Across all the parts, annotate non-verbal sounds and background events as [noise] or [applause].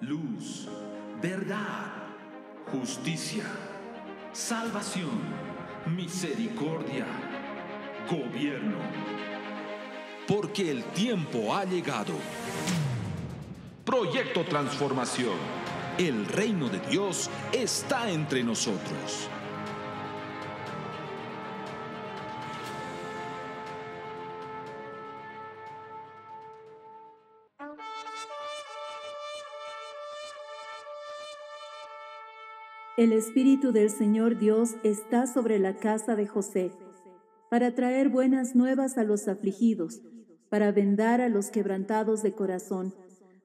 luz, verdad, justicia, salvación, misericordia, gobierno. Porque el tiempo ha llegado. Proyecto Transformación. El reino de Dios está entre nosotros. El Espíritu del Señor Dios está sobre la casa de José, para traer buenas nuevas a los afligidos, para vendar a los quebrantados de corazón,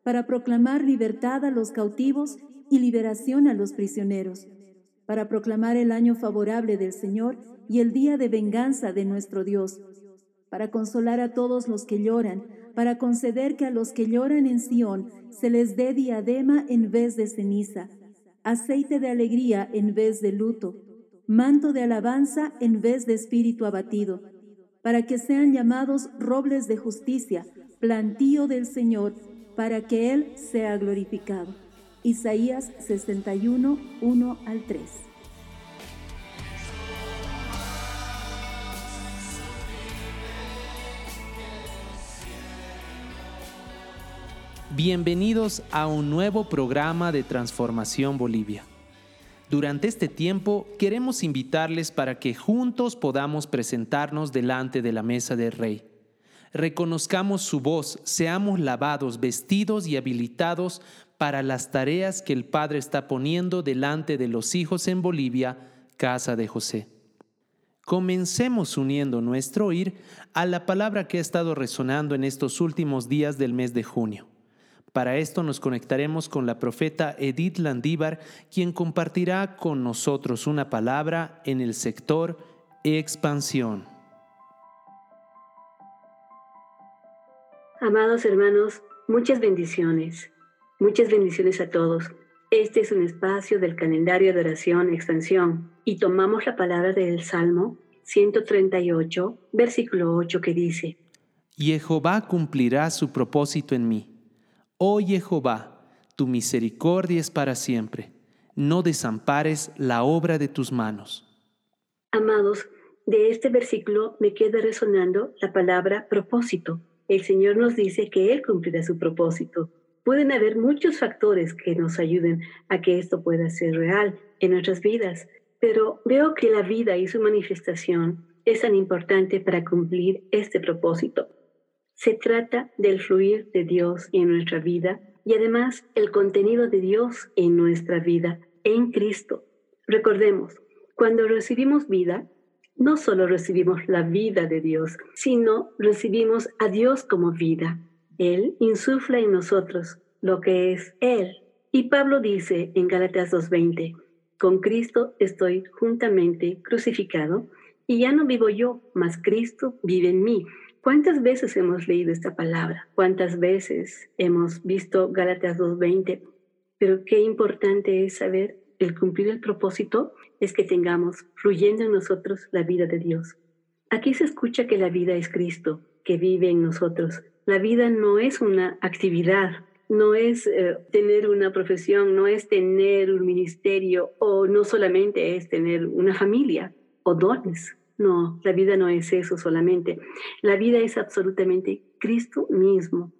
para proclamar libertad a los cautivos y liberación a los prisioneros, para proclamar el año favorable del Señor y el día de venganza de nuestro Dios, para consolar a todos los que lloran, para conceder que a los que lloran en Sión se les dé diadema en vez de ceniza aceite de alegría en vez de luto, manto de alabanza en vez de espíritu abatido, para que sean llamados robles de justicia, plantío del Señor, para que Él sea glorificado. Isaías 61, 1 al 3. Bienvenidos a un nuevo programa de Transformación Bolivia. Durante este tiempo queremos invitarles para que juntos podamos presentarnos delante de la mesa del Rey. Reconozcamos su voz, seamos lavados, vestidos y habilitados para las tareas que el Padre está poniendo delante de los hijos en Bolivia, casa de José. Comencemos uniendo nuestro oír a la palabra que ha estado resonando en estos últimos días del mes de junio. Para esto nos conectaremos con la profeta Edith Landívar, quien compartirá con nosotros una palabra en el sector expansión. Amados hermanos, muchas bendiciones. Muchas bendiciones a todos. Este es un espacio del calendario de oración expansión y tomamos la palabra del Salmo 138, versículo 8 que dice, Jehová cumplirá su propósito en mí Oh Jehová, tu misericordia es para siempre. No desampares la obra de tus manos. Amados, de este versículo me queda resonando la palabra propósito. El Señor nos dice que Él cumplirá su propósito. Pueden haber muchos factores que nos ayuden a que esto pueda ser real en nuestras vidas, pero veo que la vida y su manifestación es tan importante para cumplir este propósito. Se trata del fluir de Dios en nuestra vida y además el contenido de Dios en nuestra vida, en Cristo. Recordemos, cuando recibimos vida, no solo recibimos la vida de Dios, sino recibimos a Dios como vida. Él insufla en nosotros lo que es Él. Y Pablo dice en Gálatas 2.20, con Cristo estoy juntamente crucificado y ya no vivo yo, mas Cristo vive en mí. ¿Cuántas veces hemos leído esta palabra? ¿Cuántas veces hemos visto Gálatas 2.20? Pero qué importante es saber el cumplir el propósito es que tengamos fluyendo en nosotros la vida de Dios. Aquí se escucha que la vida es Cristo, que vive en nosotros. La vida no es una actividad, no es eh, tener una profesión, no es tener un ministerio o no solamente es tener una familia o dones. No, la vida no es eso solamente. La vida es absolutamente Cristo mismo.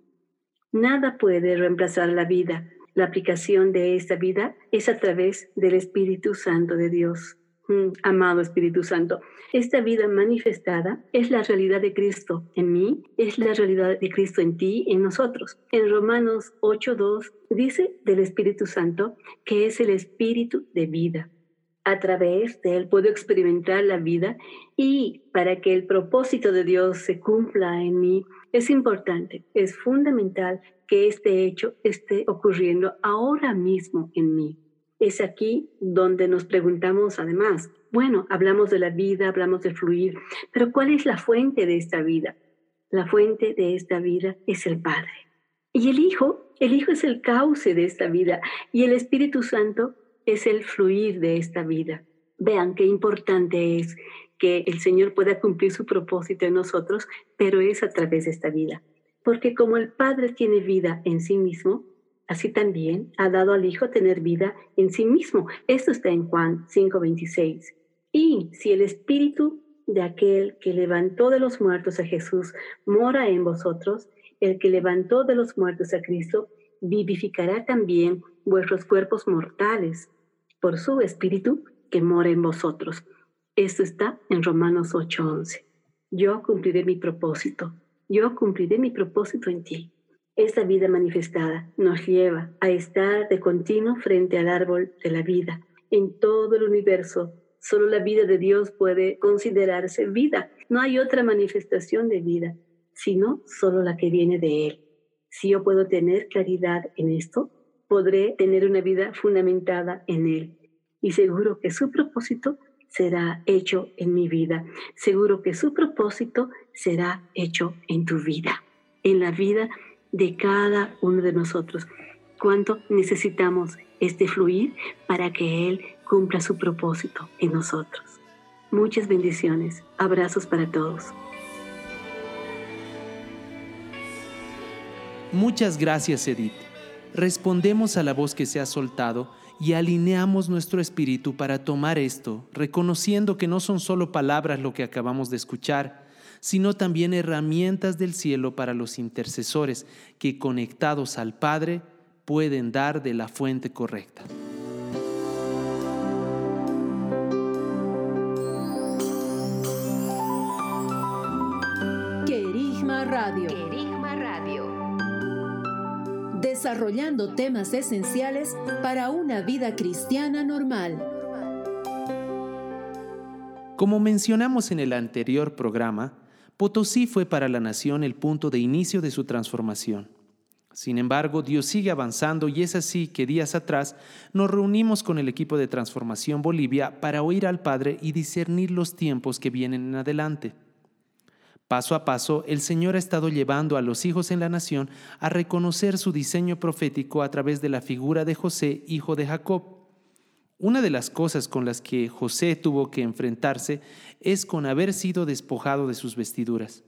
Nada puede reemplazar la vida. La aplicación de esta vida es a través del Espíritu Santo de Dios. Mm, amado Espíritu Santo, esta vida manifestada es la realidad de Cristo en mí, es la realidad de Cristo en ti, en nosotros. En Romanos 8.2 dice del Espíritu Santo que es el Espíritu de vida a través de él puedo experimentar la vida y para que el propósito de Dios se cumpla en mí, es importante, es fundamental que este hecho esté ocurriendo ahora mismo en mí. Es aquí donde nos preguntamos además, bueno, hablamos de la vida, hablamos de fluir, pero ¿cuál es la fuente de esta vida? La fuente de esta vida es el Padre. Y el Hijo, el Hijo es el cauce de esta vida y el Espíritu Santo es el fluir de esta vida. Vean qué importante es que el Señor pueda cumplir su propósito en nosotros, pero es a través de esta vida. Porque como el Padre tiene vida en sí mismo, así también ha dado al Hijo tener vida en sí mismo. Esto está en Juan 5:26. Y si el Espíritu de aquel que levantó de los muertos a Jesús mora en vosotros, el que levantó de los muertos a Cristo vivificará también vuestros cuerpos mortales por su Espíritu que mora en vosotros. Esto está en Romanos 8:11. Yo cumpliré mi propósito. Yo cumpliré mi propósito en ti. Esta vida manifestada nos lleva a estar de continuo frente al árbol de la vida. En todo el universo, solo la vida de Dios puede considerarse vida. No hay otra manifestación de vida, sino solo la que viene de Él. Si yo puedo tener claridad en esto, podré tener una vida fundamentada en Él. Y seguro que su propósito será hecho en mi vida. Seguro que su propósito será hecho en tu vida, en la vida de cada uno de nosotros. Cuánto necesitamos este fluir para que Él cumpla su propósito en nosotros. Muchas bendiciones. Abrazos para todos. Muchas gracias, Edith. Respondemos a la voz que se ha soltado y alineamos nuestro espíritu para tomar esto, reconociendo que no son solo palabras lo que acabamos de escuchar, sino también herramientas del cielo para los intercesores que conectados al Padre pueden dar de la fuente correcta. Querigma Radio. Desarrollando temas esenciales para una vida cristiana normal. Como mencionamos en el anterior programa, Potosí fue para la nación el punto de inicio de su transformación. Sin embargo, Dios sigue avanzando y es así que días atrás nos reunimos con el equipo de Transformación Bolivia para oír al Padre y discernir los tiempos que vienen en adelante. Paso a paso, el Señor ha estado llevando a los hijos en la nación a reconocer su diseño profético a través de la figura de José, hijo de Jacob, una de las cosas con las que José tuvo que enfrentarse es con haber sido despojado de sus vestiduras.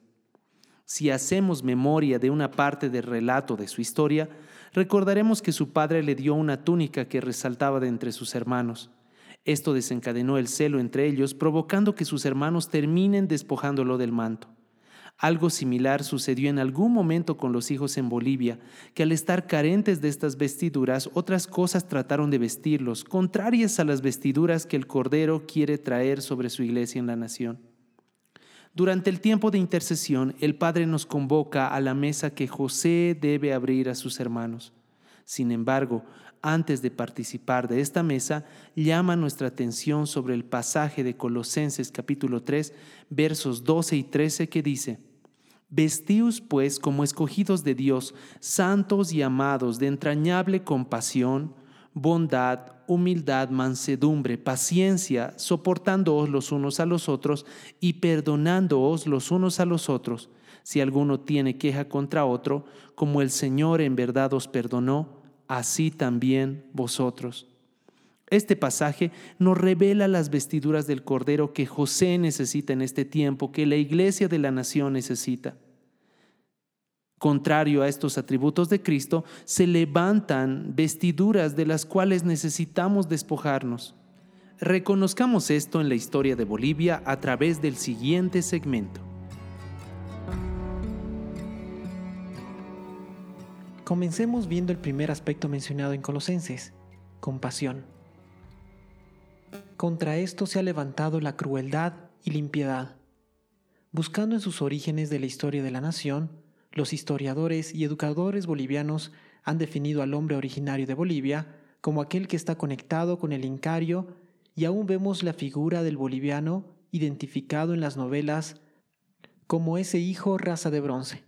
Si hacemos memoria de una parte del relato de su historia, recordaremos que su padre le dio una túnica que resaltaba de entre sus hermanos. Esto desencadenó el celo entre ellos, provocando que sus hermanos terminen despojándolo del manto. Algo similar sucedió en algún momento con los hijos en Bolivia, que al estar carentes de estas vestiduras, otras cosas trataron de vestirlos, contrarias a las vestiduras que el Cordero quiere traer sobre su iglesia en la nación. Durante el tiempo de intercesión, el Padre nos convoca a la mesa que José debe abrir a sus hermanos. Sin embargo, antes de participar de esta mesa, llama nuestra atención sobre el pasaje de Colosenses capítulo 3, versos 12 y 13 que dice, Vestíos pues como escogidos de Dios, santos y amados de entrañable compasión, bondad, humildad, mansedumbre, paciencia, soportándoos los unos a los otros y perdonándoos los unos a los otros, si alguno tiene queja contra otro, como el Señor en verdad os perdonó, así también vosotros. Este pasaje nos revela las vestiduras del Cordero que José necesita en este tiempo, que la iglesia de la nación necesita. Contrario a estos atributos de Cristo, se levantan vestiduras de las cuales necesitamos despojarnos. Reconozcamos esto en la historia de Bolivia a través del siguiente segmento. Comencemos viendo el primer aspecto mencionado en Colosenses, compasión. Contra esto se ha levantado la crueldad y la impiedad. Buscando en sus orígenes de la historia de la nación, los historiadores y educadores bolivianos han definido al hombre originario de Bolivia como aquel que está conectado con el incario y aún vemos la figura del boliviano identificado en las novelas como ese hijo raza de bronce.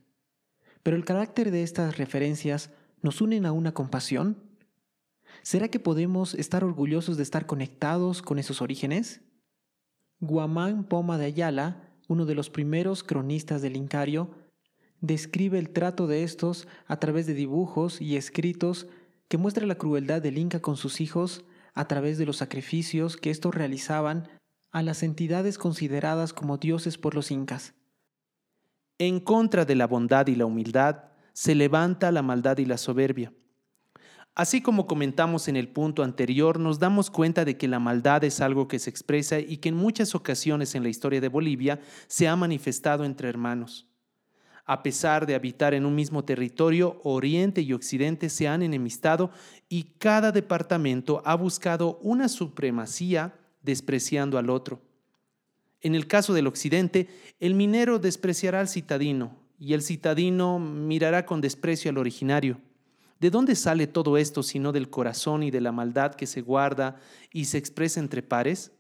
Pero el carácter de estas referencias nos unen a una compasión. ¿Será que podemos estar orgullosos de estar conectados con esos orígenes? Guamán Poma de Ayala, uno de los primeros cronistas del Incario, describe el trato de estos a través de dibujos y escritos que muestra la crueldad del Inca con sus hijos a través de los sacrificios que estos realizaban a las entidades consideradas como dioses por los incas. En contra de la bondad y la humildad se levanta la maldad y la soberbia. Así como comentamos en el punto anterior, nos damos cuenta de que la maldad es algo que se expresa y que en muchas ocasiones en la historia de Bolivia se ha manifestado entre hermanos. A pesar de habitar en un mismo territorio, Oriente y Occidente se han enemistado y cada departamento ha buscado una supremacía despreciando al otro. En el caso del Occidente, el minero despreciará al citadino y el citadino mirará con desprecio al originario. ¿De dónde sale todo esto sino del corazón y de la maldad que se guarda y se expresa entre pares?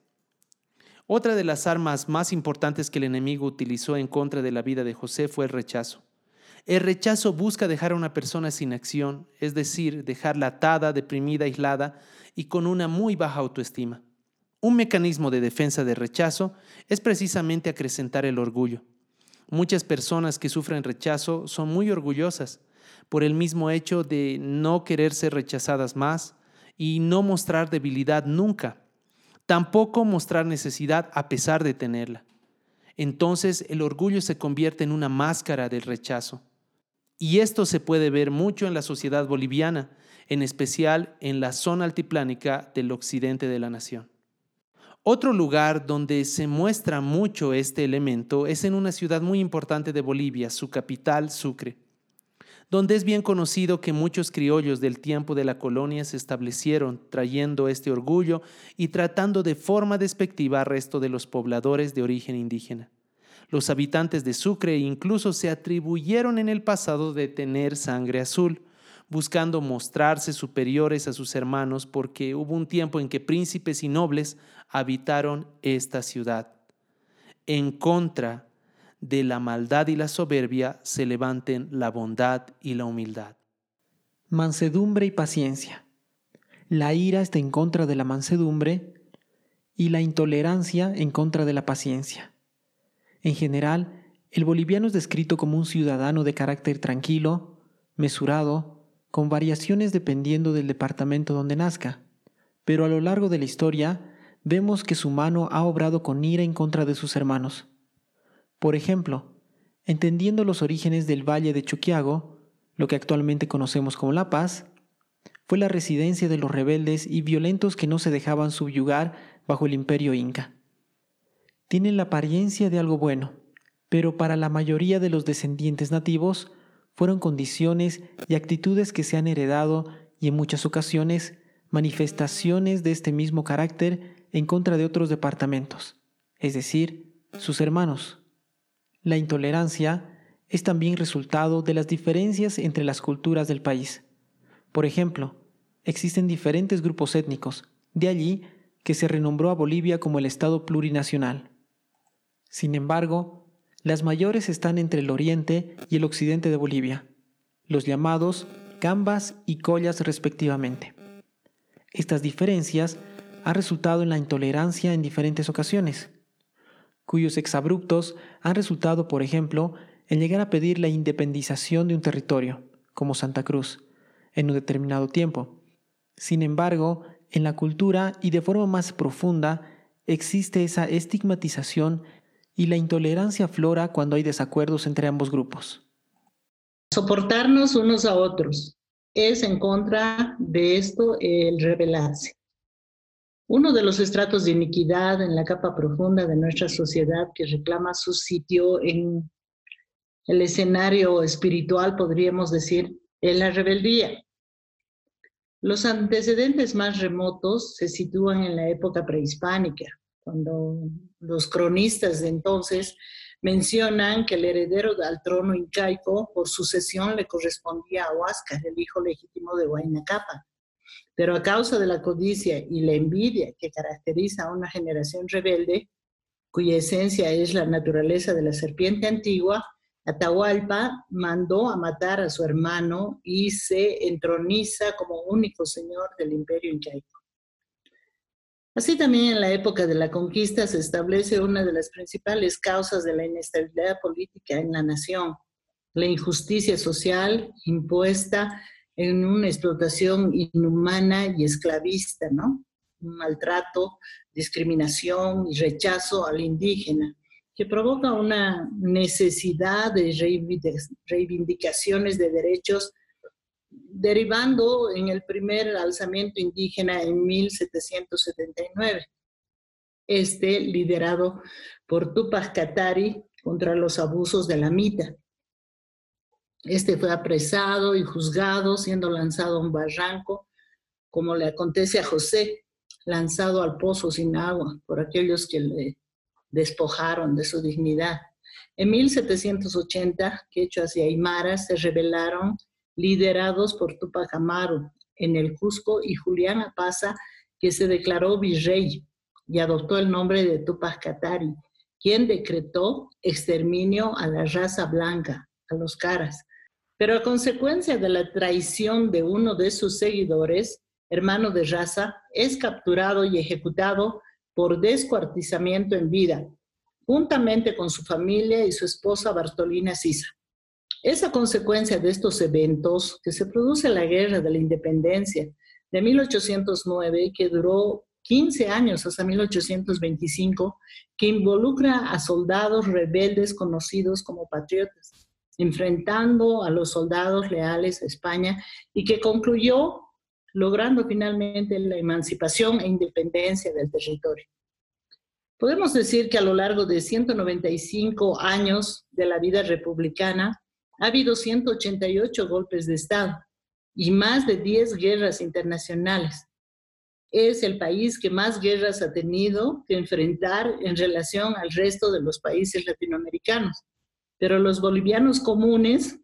Otra de las armas más importantes que el enemigo utilizó en contra de la vida de José fue el rechazo. El rechazo busca dejar a una persona sin acción, es decir, dejarla atada, deprimida, aislada y con una muy baja autoestima. Un mecanismo de defensa de rechazo es precisamente acrecentar el orgullo. Muchas personas que sufren rechazo son muy orgullosas por el mismo hecho de no querer ser rechazadas más y no mostrar debilidad nunca, tampoco mostrar necesidad a pesar de tenerla. Entonces el orgullo se convierte en una máscara del rechazo. Y esto se puede ver mucho en la sociedad boliviana, en especial en la zona altiplánica del occidente de la nación. Otro lugar donde se muestra mucho este elemento es en una ciudad muy importante de Bolivia, su capital, Sucre donde es bien conocido que muchos criollos del tiempo de la colonia se establecieron trayendo este orgullo y tratando de forma despectiva al resto de los pobladores de origen indígena. Los habitantes de Sucre incluso se atribuyeron en el pasado de tener sangre azul, buscando mostrarse superiores a sus hermanos porque hubo un tiempo en que príncipes y nobles habitaron esta ciudad. En contra de la maldad y la soberbia se levanten la bondad y la humildad. Mansedumbre y paciencia. La ira está en contra de la mansedumbre y la intolerancia en contra de la paciencia. En general, el boliviano es descrito como un ciudadano de carácter tranquilo, mesurado, con variaciones dependiendo del departamento donde nazca, pero a lo largo de la historia vemos que su mano ha obrado con ira en contra de sus hermanos. Por ejemplo, entendiendo los orígenes del Valle de Chuquiago, lo que actualmente conocemos como La Paz, fue la residencia de los rebeldes y violentos que no se dejaban subyugar bajo el imperio inca. Tienen la apariencia de algo bueno, pero para la mayoría de los descendientes nativos fueron condiciones y actitudes que se han heredado y en muchas ocasiones manifestaciones de este mismo carácter en contra de otros departamentos, es decir, sus hermanos. La intolerancia es también resultado de las diferencias entre las culturas del país. Por ejemplo, existen diferentes grupos étnicos, de allí que se renombró a Bolivia como el Estado plurinacional. Sin embargo, las mayores están entre el oriente y el occidente de Bolivia, los llamados cambas y collas respectivamente. Estas diferencias han resultado en la intolerancia en diferentes ocasiones cuyos exabruptos han resultado, por ejemplo, en llegar a pedir la independización de un territorio, como Santa Cruz, en un determinado tiempo. Sin embargo, en la cultura y de forma más profunda existe esa estigmatización y la intolerancia flora cuando hay desacuerdos entre ambos grupos. Soportarnos unos a otros es en contra de esto el rebelarse. Uno de los estratos de iniquidad en la capa profunda de nuestra sociedad que reclama su sitio en el escenario espiritual, podríamos decir, es la rebeldía. Los antecedentes más remotos se sitúan en la época prehispánica, cuando los cronistas de entonces mencionan que el heredero al trono incaico por sucesión le correspondía a Huáscar, el hijo legítimo de Huayna Capa. Pero a causa de la codicia y la envidia que caracteriza a una generación rebelde, cuya esencia es la naturaleza de la serpiente antigua, Atahualpa mandó a matar a su hermano y se entroniza como único señor del imperio incaico. Así también en la época de la conquista se establece una de las principales causas de la inestabilidad política en la nación, la injusticia social impuesta en una explotación inhumana y esclavista, ¿no? Un maltrato, discriminación y rechazo al indígena, que provoca una necesidad de reivindicaciones de derechos derivando en el primer alzamiento indígena en 1779. Este liderado por Tupac Katari contra los abusos de la mita. Este fue apresado y juzgado, siendo lanzado a un barranco, como le acontece a José, lanzado al pozo sin agua por aquellos que le despojaron de su dignidad. En 1780, quechuas y aymaras se rebelaron, liderados por Tupac Amaru en el Cusco y Julián Apaza, que se declaró virrey y adoptó el nombre de Tupac Katari, quien decretó exterminio a la raza blanca, a los caras. Pero a consecuencia de la traición de uno de sus seguidores, hermano de raza, es capturado y ejecutado por descuartizamiento en vida, juntamente con su familia y su esposa Bartolina Sisa. Es a consecuencia de estos eventos que se produce la Guerra de la Independencia de 1809, que duró 15 años hasta 1825, que involucra a soldados rebeldes conocidos como patriotas, enfrentando a los soldados leales a España y que concluyó logrando finalmente la emancipación e independencia del territorio. Podemos decir que a lo largo de 195 años de la vida republicana ha habido 188 golpes de Estado y más de 10 guerras internacionales. Es el país que más guerras ha tenido que enfrentar en relación al resto de los países latinoamericanos. Pero los bolivianos comunes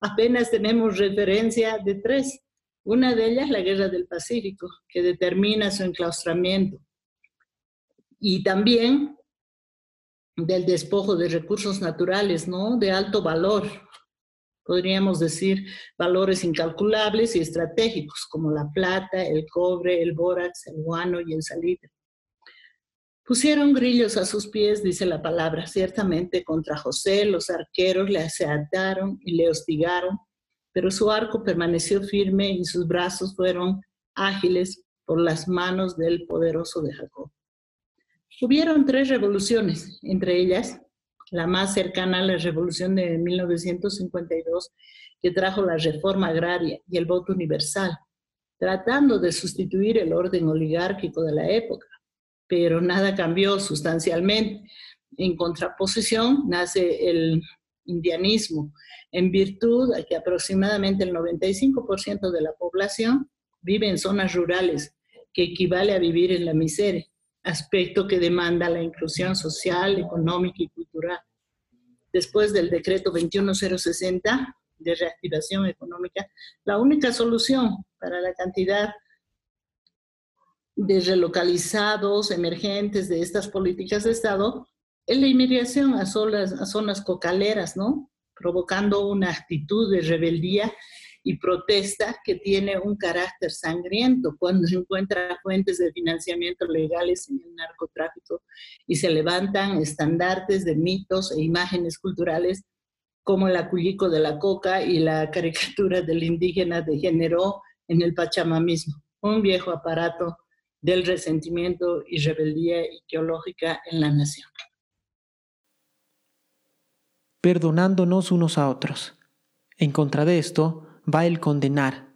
apenas tenemos referencia de tres. Una de ellas, la Guerra del Pacífico, que determina su enclaustramiento. Y también del despojo de recursos naturales, ¿no? De alto valor. Podríamos decir valores incalculables y estratégicos, como la plata, el cobre, el bórax, el guano y el salitre. Pusieron grillos a sus pies, dice la palabra, ciertamente contra José los arqueros le asaltaron y le hostigaron, pero su arco permaneció firme y sus brazos fueron ágiles por las manos del poderoso de Jacob. Hubieron tres revoluciones, entre ellas la más cercana a la revolución de 1952, que trajo la reforma agraria y el voto universal, tratando de sustituir el orden oligárquico de la época. Pero nada cambió sustancialmente. En contraposición nace el indianismo, en virtud de que aproximadamente el 95% de la población vive en zonas rurales, que equivale a vivir en la miseria, aspecto que demanda la inclusión social, económica y cultural. Después del decreto 21060 de reactivación económica, la única solución para la cantidad de relocalizados emergentes de estas políticas de Estado es la inmigración a zonas, a zonas cocaleras, ¿no? Provocando una actitud de rebeldía y protesta que tiene un carácter sangriento cuando se encuentra fuentes de financiamiento legales en el narcotráfico y se levantan estandartes de mitos e imágenes culturales como el acuyico de la coca y la caricatura del indígena degeneró en el Pachamamismo, un viejo aparato del resentimiento y rebeldía ideológica en la nación perdonándonos unos a otros. En contra de esto va el condenar.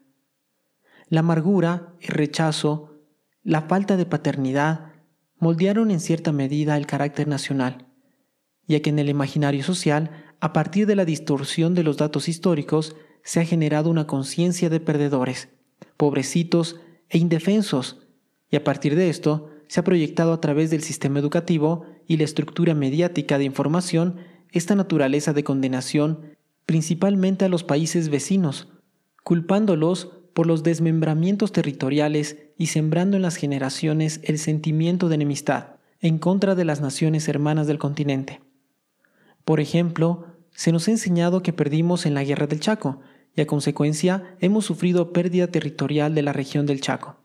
La amargura, el rechazo, la falta de paternidad moldearon en cierta medida el carácter nacional, ya que en el imaginario social, a partir de la distorsión de los datos históricos, se ha generado una conciencia de perdedores, pobrecitos e indefensos, y a partir de esto se ha proyectado a través del sistema educativo y la estructura mediática de información esta naturaleza de condenación principalmente a los países vecinos, culpándolos por los desmembramientos territoriales y sembrando en las generaciones el sentimiento de enemistad en contra de las naciones hermanas del continente. Por ejemplo, se nos ha enseñado que perdimos en la guerra del Chaco y a consecuencia hemos sufrido pérdida territorial de la región del Chaco.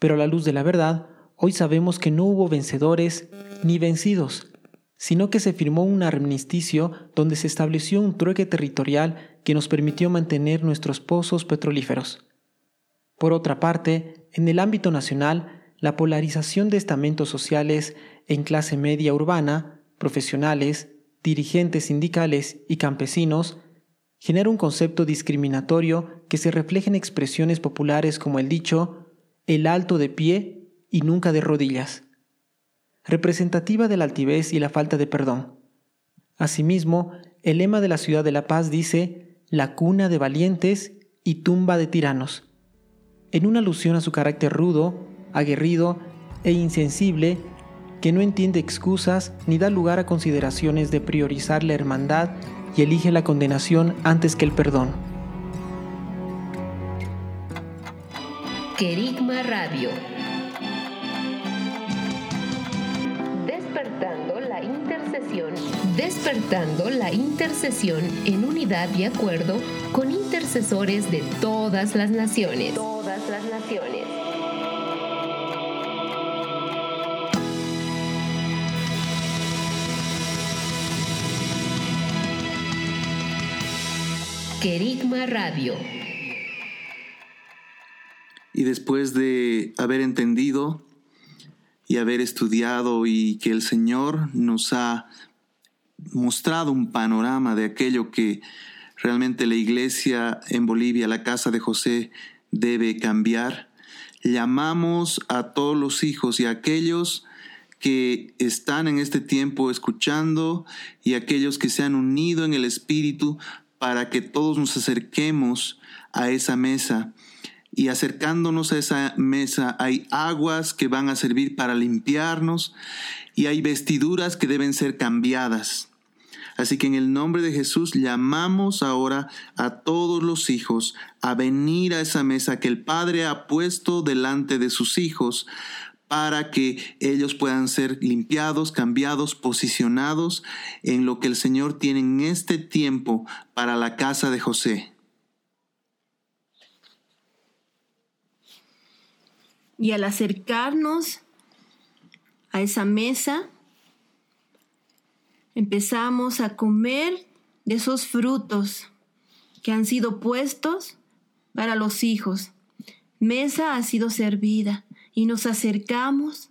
Pero a la luz de la verdad, hoy sabemos que no hubo vencedores ni vencidos, sino que se firmó un armisticio donde se estableció un trueque territorial que nos permitió mantener nuestros pozos petrolíferos. Por otra parte, en el ámbito nacional, la polarización de estamentos sociales en clase media urbana, profesionales, dirigentes sindicales y campesinos genera un concepto discriminatorio que se refleja en expresiones populares como el dicho el alto de pie y nunca de rodillas, representativa de la altivez y la falta de perdón. Asimismo, el lema de la ciudad de La Paz dice la cuna de valientes y tumba de tiranos, en una alusión a su carácter rudo, aguerrido e insensible que no entiende excusas ni da lugar a consideraciones de priorizar la hermandad y elige la condenación antes que el perdón. Querigma Radio. Despertando la intercesión. Despertando la intercesión en unidad y acuerdo con intercesores de todas las naciones. Todas las naciones. Querigma Radio. Y después de haber entendido y haber estudiado y que el Señor nos ha mostrado un panorama de aquello que realmente la iglesia en Bolivia, la casa de José, debe cambiar, llamamos a todos los hijos y a aquellos que están en este tiempo escuchando y aquellos que se han unido en el Espíritu para que todos nos acerquemos a esa mesa. Y acercándonos a esa mesa hay aguas que van a servir para limpiarnos y hay vestiduras que deben ser cambiadas. Así que en el nombre de Jesús llamamos ahora a todos los hijos a venir a esa mesa que el Padre ha puesto delante de sus hijos para que ellos puedan ser limpiados, cambiados, posicionados en lo que el Señor tiene en este tiempo para la casa de José. Y al acercarnos a esa mesa, empezamos a comer de esos frutos que han sido puestos para los hijos. Mesa ha sido servida y nos acercamos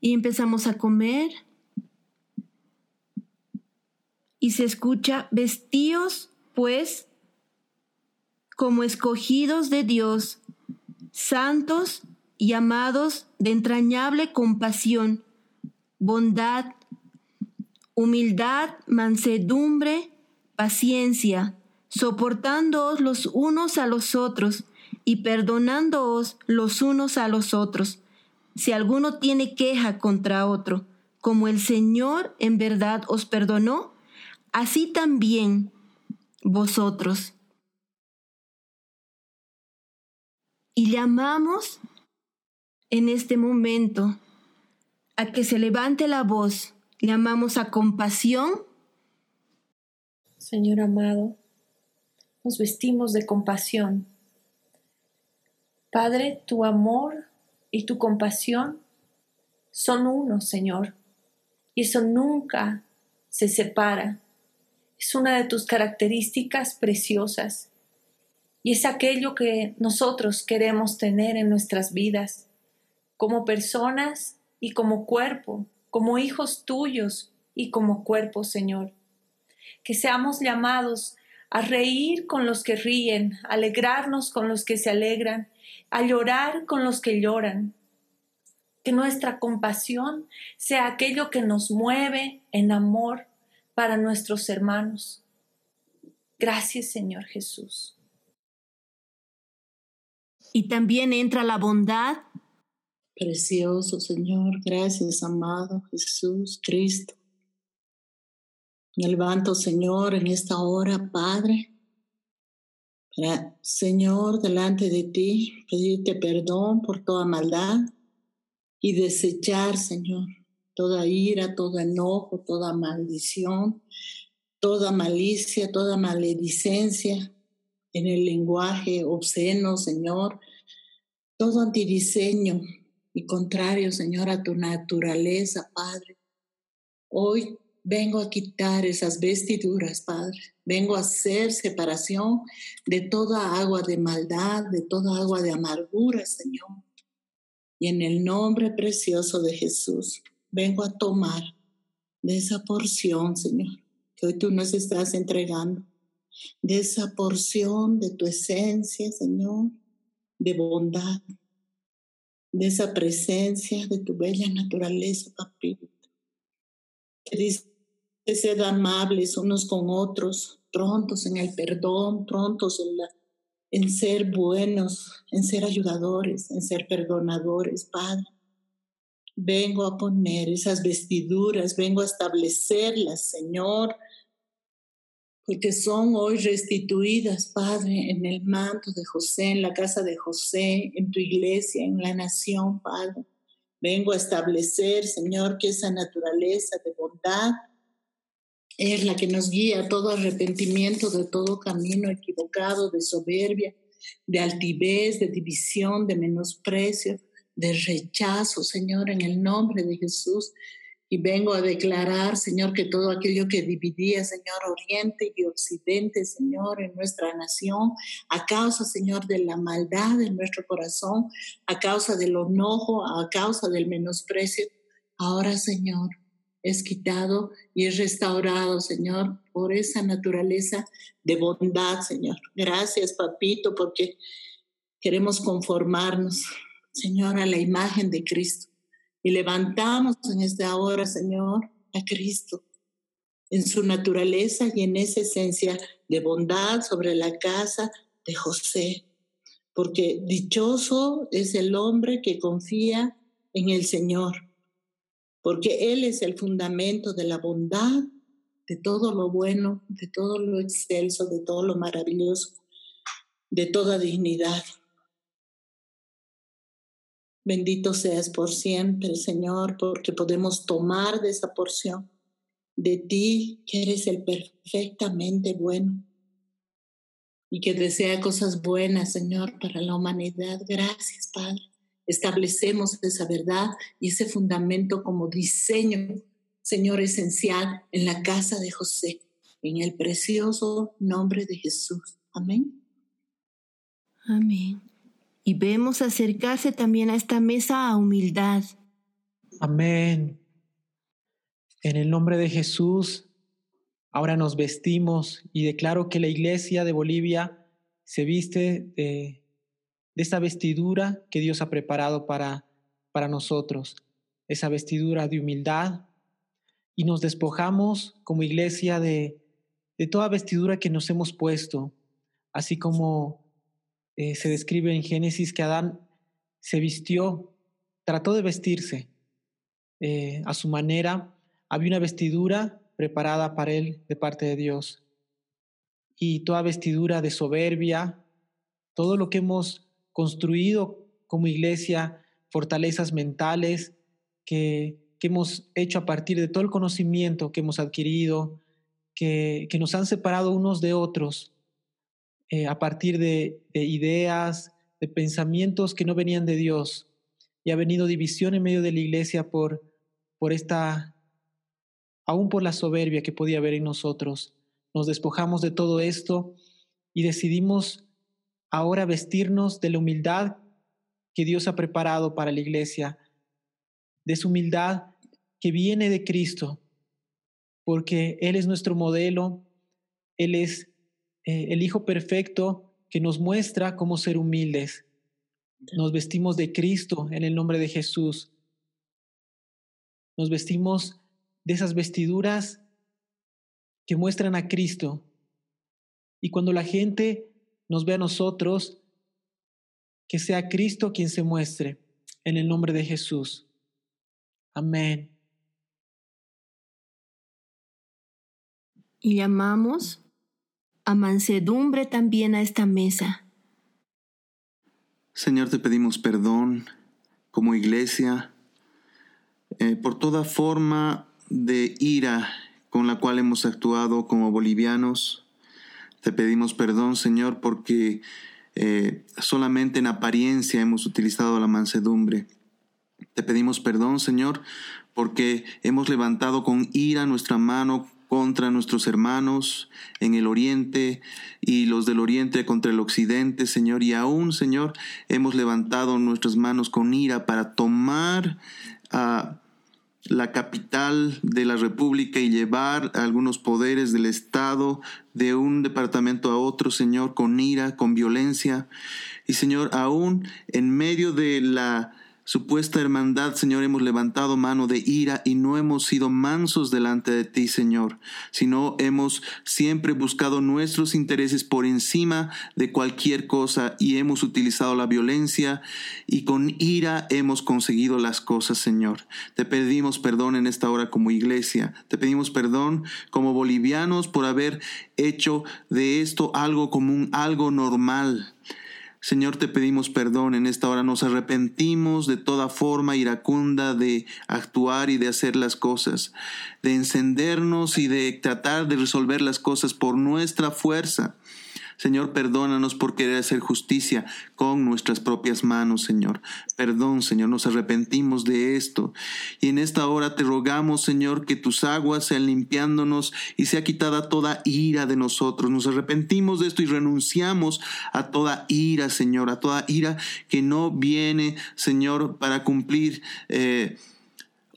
y empezamos a comer y se escucha vestíos pues como escogidos de Dios, santos y amados de entrañable compasión, bondad, humildad, mansedumbre, paciencia, soportándoos los unos a los otros y perdonándoos los unos a los otros, si alguno tiene queja contra otro, como el Señor en verdad os perdonó, así también vosotros. Y llamamos en este momento a que se levante la voz, llamamos a compasión. Señor amado, nos vestimos de compasión Padre, tu amor y tu compasión son uno, Señor, y eso nunca se separa. Es una de tus características preciosas y es aquello que nosotros queremos tener en nuestras vidas, como personas y como cuerpo, como hijos tuyos y como cuerpo, Señor. Que seamos llamados a reír con los que ríen, alegrarnos con los que se alegran a llorar con los que lloran. Que nuestra compasión sea aquello que nos mueve en amor para nuestros hermanos. Gracias Señor Jesús. Y también entra la bondad. Precioso Señor, gracias amado Jesús, Cristo. Me levanto Señor en esta hora, Padre Señor, delante de ti, pedirte perdón por toda maldad y desechar, Señor, toda ira, todo enojo, toda maldición, toda malicia, toda maledicencia en el lenguaje obsceno, Señor, todo antidiseño y contrario, Señor, a tu naturaleza, Padre. Hoy Vengo a quitar esas vestiduras, Padre. Vengo a hacer separación de toda agua de maldad, de toda agua de amargura, Señor. Y en el nombre precioso de Jesús, vengo a tomar de esa porción, Señor, que hoy tú nos estás entregando, de esa porción de tu esencia, Señor, de bondad, de esa presencia de tu bella naturaleza, papito. Que dice, sed amables unos con otros, prontos en el perdón, prontos en, la, en ser buenos, en ser ayudadores, en ser perdonadores, Padre. Vengo a poner esas vestiduras, vengo a establecerlas, Señor, porque son hoy restituidas, Padre, en el manto de José, en la casa de José, en tu iglesia, en la nación, Padre. Vengo a establecer, Señor, que esa naturaleza de bondad es la que nos guía a todo arrepentimiento de todo camino equivocado, de soberbia, de altivez, de división, de menosprecio, de rechazo, Señor, en el nombre de Jesús. Y vengo a declarar, Señor, que todo aquello que dividía, Señor, Oriente y Occidente, Señor, en nuestra nación, a causa, Señor, de la maldad en nuestro corazón, a causa del enojo, a causa del menosprecio, ahora, Señor, es quitado y es restaurado, Señor, por esa naturaleza de bondad, Señor. Gracias, papito, porque queremos conformarnos, Señor, a la imagen de Cristo. Y levantamos en esta hora, Señor, a Cristo en su naturaleza y en esa esencia de bondad sobre la casa de José. Porque dichoso es el hombre que confía en el Señor, porque Él es el fundamento de la bondad, de todo lo bueno, de todo lo excelso, de todo lo maravilloso, de toda dignidad. Bendito seas por siempre, Señor, porque podemos tomar de esa porción de ti, que eres el perfectamente bueno y que desea cosas buenas, Señor, para la humanidad. Gracias, Padre. Establecemos esa verdad y ese fundamento como diseño, Señor, esencial en la casa de José, en el precioso nombre de Jesús. Amén. Amén y vemos acercarse también a esta mesa a humildad. Amén. En el nombre de Jesús, ahora nos vestimos y declaro que la iglesia de Bolivia se viste de, de esta vestidura que Dios ha preparado para, para nosotros, esa vestidura de humildad, y nos despojamos como iglesia de, de toda vestidura que nos hemos puesto, así como eh, se describe en Génesis que Adán se vistió, trató de vestirse eh, a su manera, había una vestidura preparada para él de parte de Dios. Y toda vestidura de soberbia, todo lo que hemos construido como iglesia, fortalezas mentales que, que hemos hecho a partir de todo el conocimiento que hemos adquirido, que, que nos han separado unos de otros, eh, a partir de, ideas, de pensamientos que no venían de Dios. Y ha venido división en medio de la iglesia por, por esta, aún por la soberbia que podía haber en nosotros. Nos despojamos de todo esto y decidimos ahora vestirnos de la humildad que Dios ha preparado para la iglesia, de esa humildad que viene de Cristo, porque Él es nuestro modelo, Él es eh, el Hijo perfecto que nos muestra cómo ser humildes. Nos vestimos de Cristo en el nombre de Jesús. Nos vestimos de esas vestiduras que muestran a Cristo. Y cuando la gente nos ve a nosotros, que sea Cristo quien se muestre en el nombre de Jesús. Amén. Y llamamos a mansedumbre también a esta mesa. Señor, te pedimos perdón como iglesia eh, por toda forma de ira con la cual hemos actuado como bolivianos. Te pedimos perdón, Señor, porque eh, solamente en apariencia hemos utilizado la mansedumbre. Te pedimos perdón, Señor, porque hemos levantado con ira nuestra mano contra nuestros hermanos en el oriente y los del oriente contra el occidente, Señor. Y aún, Señor, hemos levantado nuestras manos con ira para tomar a, la capital de la República y llevar algunos poderes del Estado de un departamento a otro, Señor, con ira, con violencia. Y Señor, aún en medio de la supuesta hermandad, Señor, hemos levantado mano de ira y no hemos sido mansos delante de ti, Señor, sino hemos siempre buscado nuestros intereses por encima de cualquier cosa y hemos utilizado la violencia y con ira hemos conseguido las cosas, Señor. Te pedimos perdón en esta hora como iglesia, te pedimos perdón como bolivianos por haber hecho de esto algo común, algo normal. Señor, te pedimos perdón en esta hora. Nos arrepentimos de toda forma iracunda de actuar y de hacer las cosas, de encendernos y de tratar de resolver las cosas por nuestra fuerza. Señor, perdónanos por querer hacer justicia con nuestras propias manos, Señor. Perdón, Señor, nos arrepentimos de esto. Y en esta hora te rogamos, Señor, que tus aguas sean limpiándonos y sea quitada toda ira de nosotros. Nos arrepentimos de esto y renunciamos a toda ira, Señor, a toda ira que no viene, Señor, para cumplir. Eh,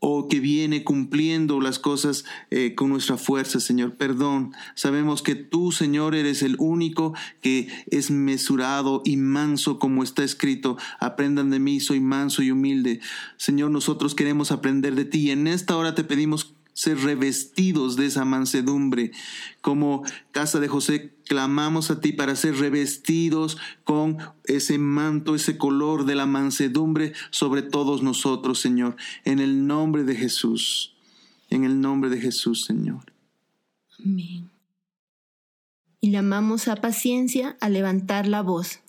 o que viene cumpliendo las cosas eh, con nuestra fuerza, Señor. Perdón. Sabemos que tú, Señor, eres el único que es mesurado y manso como está escrito. Aprendan de mí, soy manso y humilde. Señor, nosotros queremos aprender de ti y en esta hora te pedimos ser revestidos de esa mansedumbre. Como casa de José, clamamos a ti para ser revestidos con ese manto, ese color de la mansedumbre sobre todos nosotros, Señor. En el nombre de Jesús. En el nombre de Jesús, Señor. Amén. Y llamamos a paciencia a levantar la voz.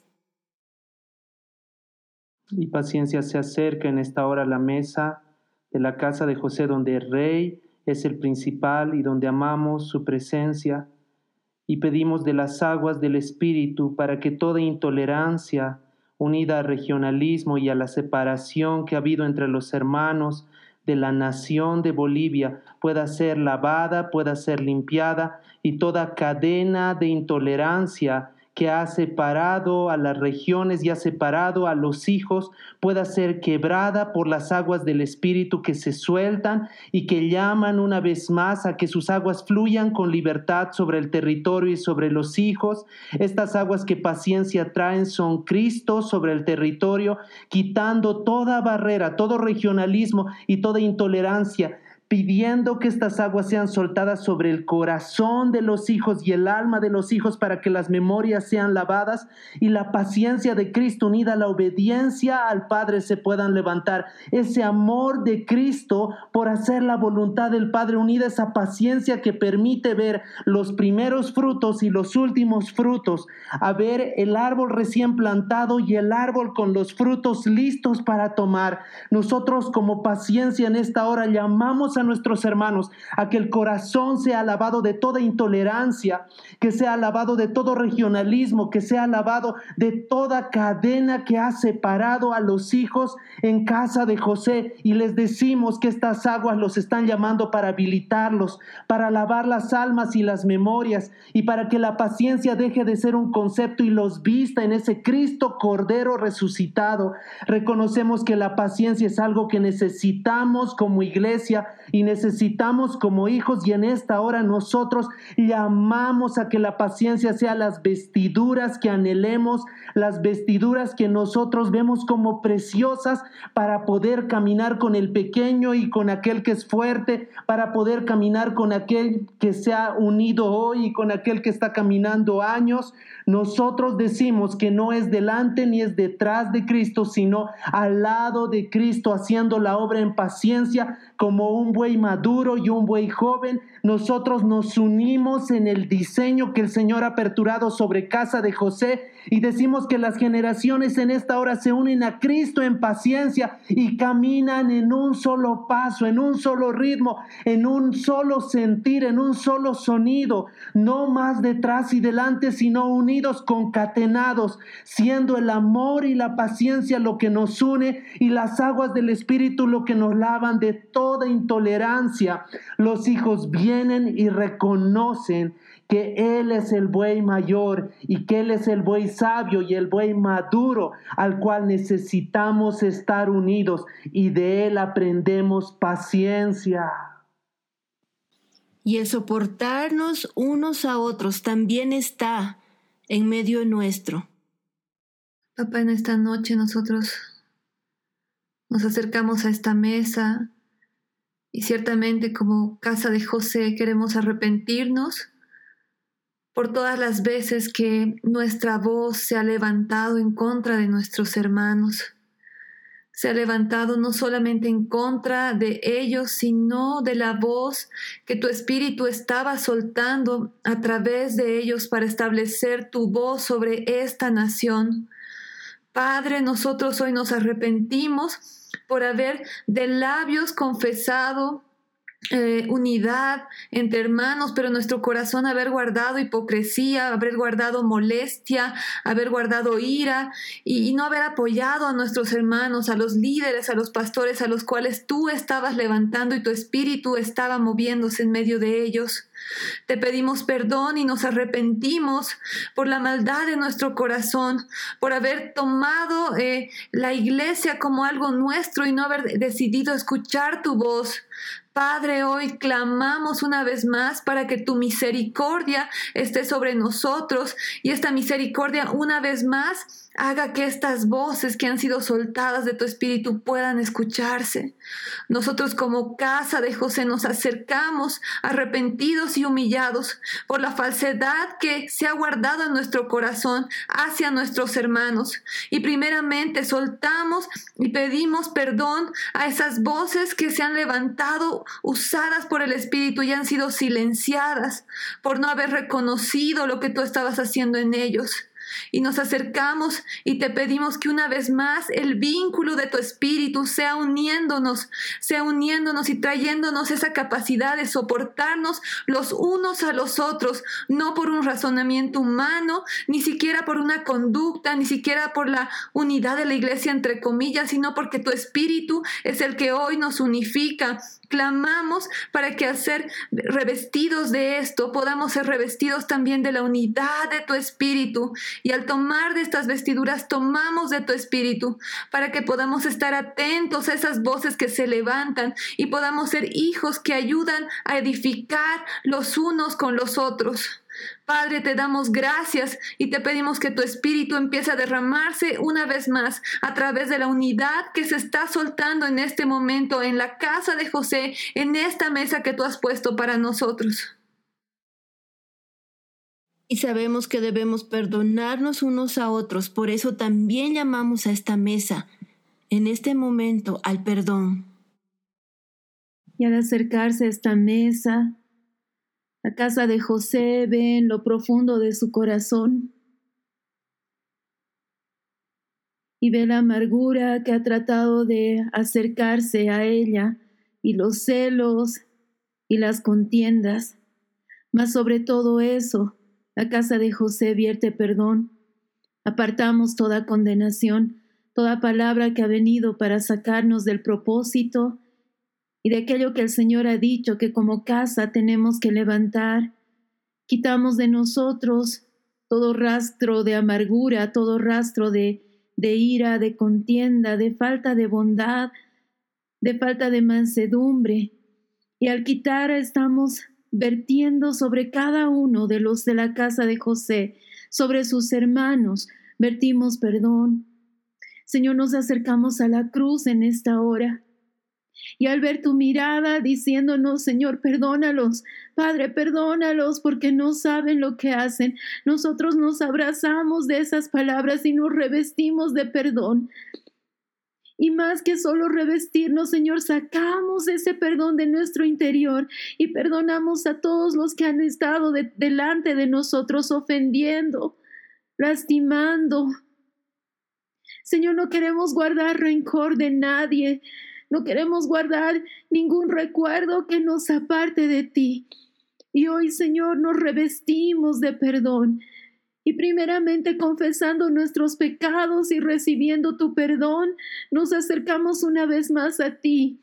Y paciencia se acerca en esta hora a la mesa de la casa de José, donde el rey es el principal y donde amamos su presencia y pedimos de las aguas del Espíritu para que toda intolerancia unida al regionalismo y a la separación que ha habido entre los hermanos de la nación de Bolivia pueda ser lavada, pueda ser limpiada y toda cadena de intolerancia que ha separado a las regiones y ha separado a los hijos pueda ser quebrada por las aguas del Espíritu que se sueltan y que llaman una vez más a que sus aguas fluyan con libertad sobre el territorio y sobre los hijos. Estas aguas que paciencia traen son Cristo sobre el territorio, quitando toda barrera, todo regionalismo y toda intolerancia pidiendo que estas aguas sean soltadas sobre el corazón de los hijos y el alma de los hijos para que las memorias sean lavadas y la paciencia de Cristo unida a la obediencia al Padre se puedan levantar. Ese amor de Cristo por hacer la voluntad del Padre unida, esa paciencia que permite ver los primeros frutos y los últimos frutos, a ver el árbol recién plantado y el árbol con los frutos listos para tomar. Nosotros como paciencia en esta hora llamamos a nuestros hermanos a que el corazón sea lavado de toda intolerancia, que sea lavado de todo regionalismo, que sea lavado de toda cadena que ha separado a los hijos en casa de José. Y les decimos que estas aguas los están llamando para habilitarlos, para lavar las almas y las memorias y para que la paciencia deje de ser un concepto y los vista en ese Cristo Cordero resucitado. Reconocemos que la paciencia es algo que necesitamos como iglesia y necesitamos como hijos y en esta hora nosotros llamamos a que la paciencia sea las vestiduras que anhelemos, las vestiduras que nosotros vemos como preciosas para poder caminar con el pequeño y con aquel que es fuerte, para poder caminar con aquel que se ha unido hoy y con aquel que está caminando años. Nosotros decimos que no es delante ni es detrás de Cristo, sino al lado de Cristo haciendo la obra en paciencia como un buey maduro y un buey joven, nosotros nos unimos en el diseño que el Señor ha aperturado sobre casa de José y decimos que las generaciones en esta hora se unen a Cristo en paciencia y caminan en un solo paso, en un solo ritmo, en un solo sentir, en un solo sonido, no más detrás y delante, sino unidos concatenados, siendo el amor y la paciencia lo que nos une y las aguas del Espíritu lo que nos lavan de toda intolerancia. Los hijos vienen y reconocen que Él es el buey mayor y que Él es el buey sabio y el buey maduro al cual necesitamos estar unidos y de Él aprendemos paciencia. Y el soportarnos unos a otros también está en medio nuestro. Papá, en esta noche nosotros nos acercamos a esta mesa y ciertamente como casa de José queremos arrepentirnos por todas las veces que nuestra voz se ha levantado en contra de nuestros hermanos. Se ha levantado no solamente en contra de ellos, sino de la voz que tu espíritu estaba soltando a través de ellos para establecer tu voz sobre esta nación. Padre, nosotros hoy nos arrepentimos por haber de labios confesado eh, unidad entre hermanos, pero nuestro corazón haber guardado hipocresía, haber guardado molestia, haber guardado ira y, no haber apoyado a nuestros hermanos, a los líderes, a los pastores a los cuales tú estabas levantando y tu espíritu estaba moviéndose en medio de elos. Te pedimos perdón y nos arrepentimos por la maldad de nuestro corazón, por haber tomado eh, la iglesia como algo nuestro y no haber decidido escuchar tu voz. Padre, hoy clamamos una vez más para que tu misericordia esté sobre nosotros y esta misericordia una vez más Haga que estas voces que han sido soltadas de tu espíritu puedan escucharse. Nosotros como casa de José nos acercamos arrepentidos y humillados por la falsedad que se ha guardado en nuestro corazón hacia nuestros hermanos. Y primeramente soltamos y pedimos perdón a esas voces que se han levantado usadas por el espíritu y han sido silenciadas por no haber reconocido lo que tú estabas haciendo en ellos y nos acercamos y te pedimos que una vez más el vínculo de tu espíritu sea uniéndonos, sea uniéndonos y trayéndonos esa capacidad de soportarnos los unos a los otros, no por un razonamiento humano, ni siquiera por una conducta, ni siquiera por la unidad de la iglesia entre comillas, sino porque tu espíritu es el que hoy nos unifica Clamamos para que al ser revestidos de esto podamos ser revestidos también de la unidad de tu espíritu. Y al tomar de estas vestiduras tomamos de tu espíritu para que podamos estar atentos a esas voces que se levantan y podamos ser hijos que ayudan a edificar los unos con los otros. Padre, te damos gracias y te pedimos que tu espíritu empiece a derramarse una vez más a través de la unidad que se está soltando en este momento en la casa de José, en esta mesa que tú has puesto para nosotros. Y sabemos que debemos perdonarnos unos a otros, por eso también llamamos a esta mesa, en este momento, al perdón. Y al acercarse a esta mesa, la casa de José ve en lo profundo de su corazón y ve la amargura que ha tratado de acercarse a ella y los celos y las contiendas. Mas sobre todo eso, la casa de José vierte perdón. Apartamos toda condenación, toda palabra que ha venido para sacarnos del propósito y de aquello que el Señor ha dicho que como casa tenemos que levantar. Quitamos de nosotros todo rastro de amargura, todo rastro de, ira, de contienda, de falta de bondad, de falta de mansedumbre. Y al quitar estamos vertiendo sobre cada uno de los de la casa de José, sobre sus hermanos, vertimos perdón. Señor, nos acercamos a la cruz en esta hora y al ver tu mirada diciéndonos, Señor, perdónalos, Padre, perdónalos porque no saben lo que hacen, nosotros nos abrazamos de esas palabras y nos revestimos de perdón. Y más que solo revestirnos, Señor, sacamos ese perdón de nuestro interior y perdonamos a todos los que han estado delante de nosotros ofendiendo, lastimando. Señor, no queremos guardar rencor de nadie. No queremos guardar ningún recuerdo que nos aparte de ti. Y hoy, Señor, nos revestimos de perdón Y primeramente confesando nuestros pecados y recibiendo tu perdón, nos acercamos una vez más a ti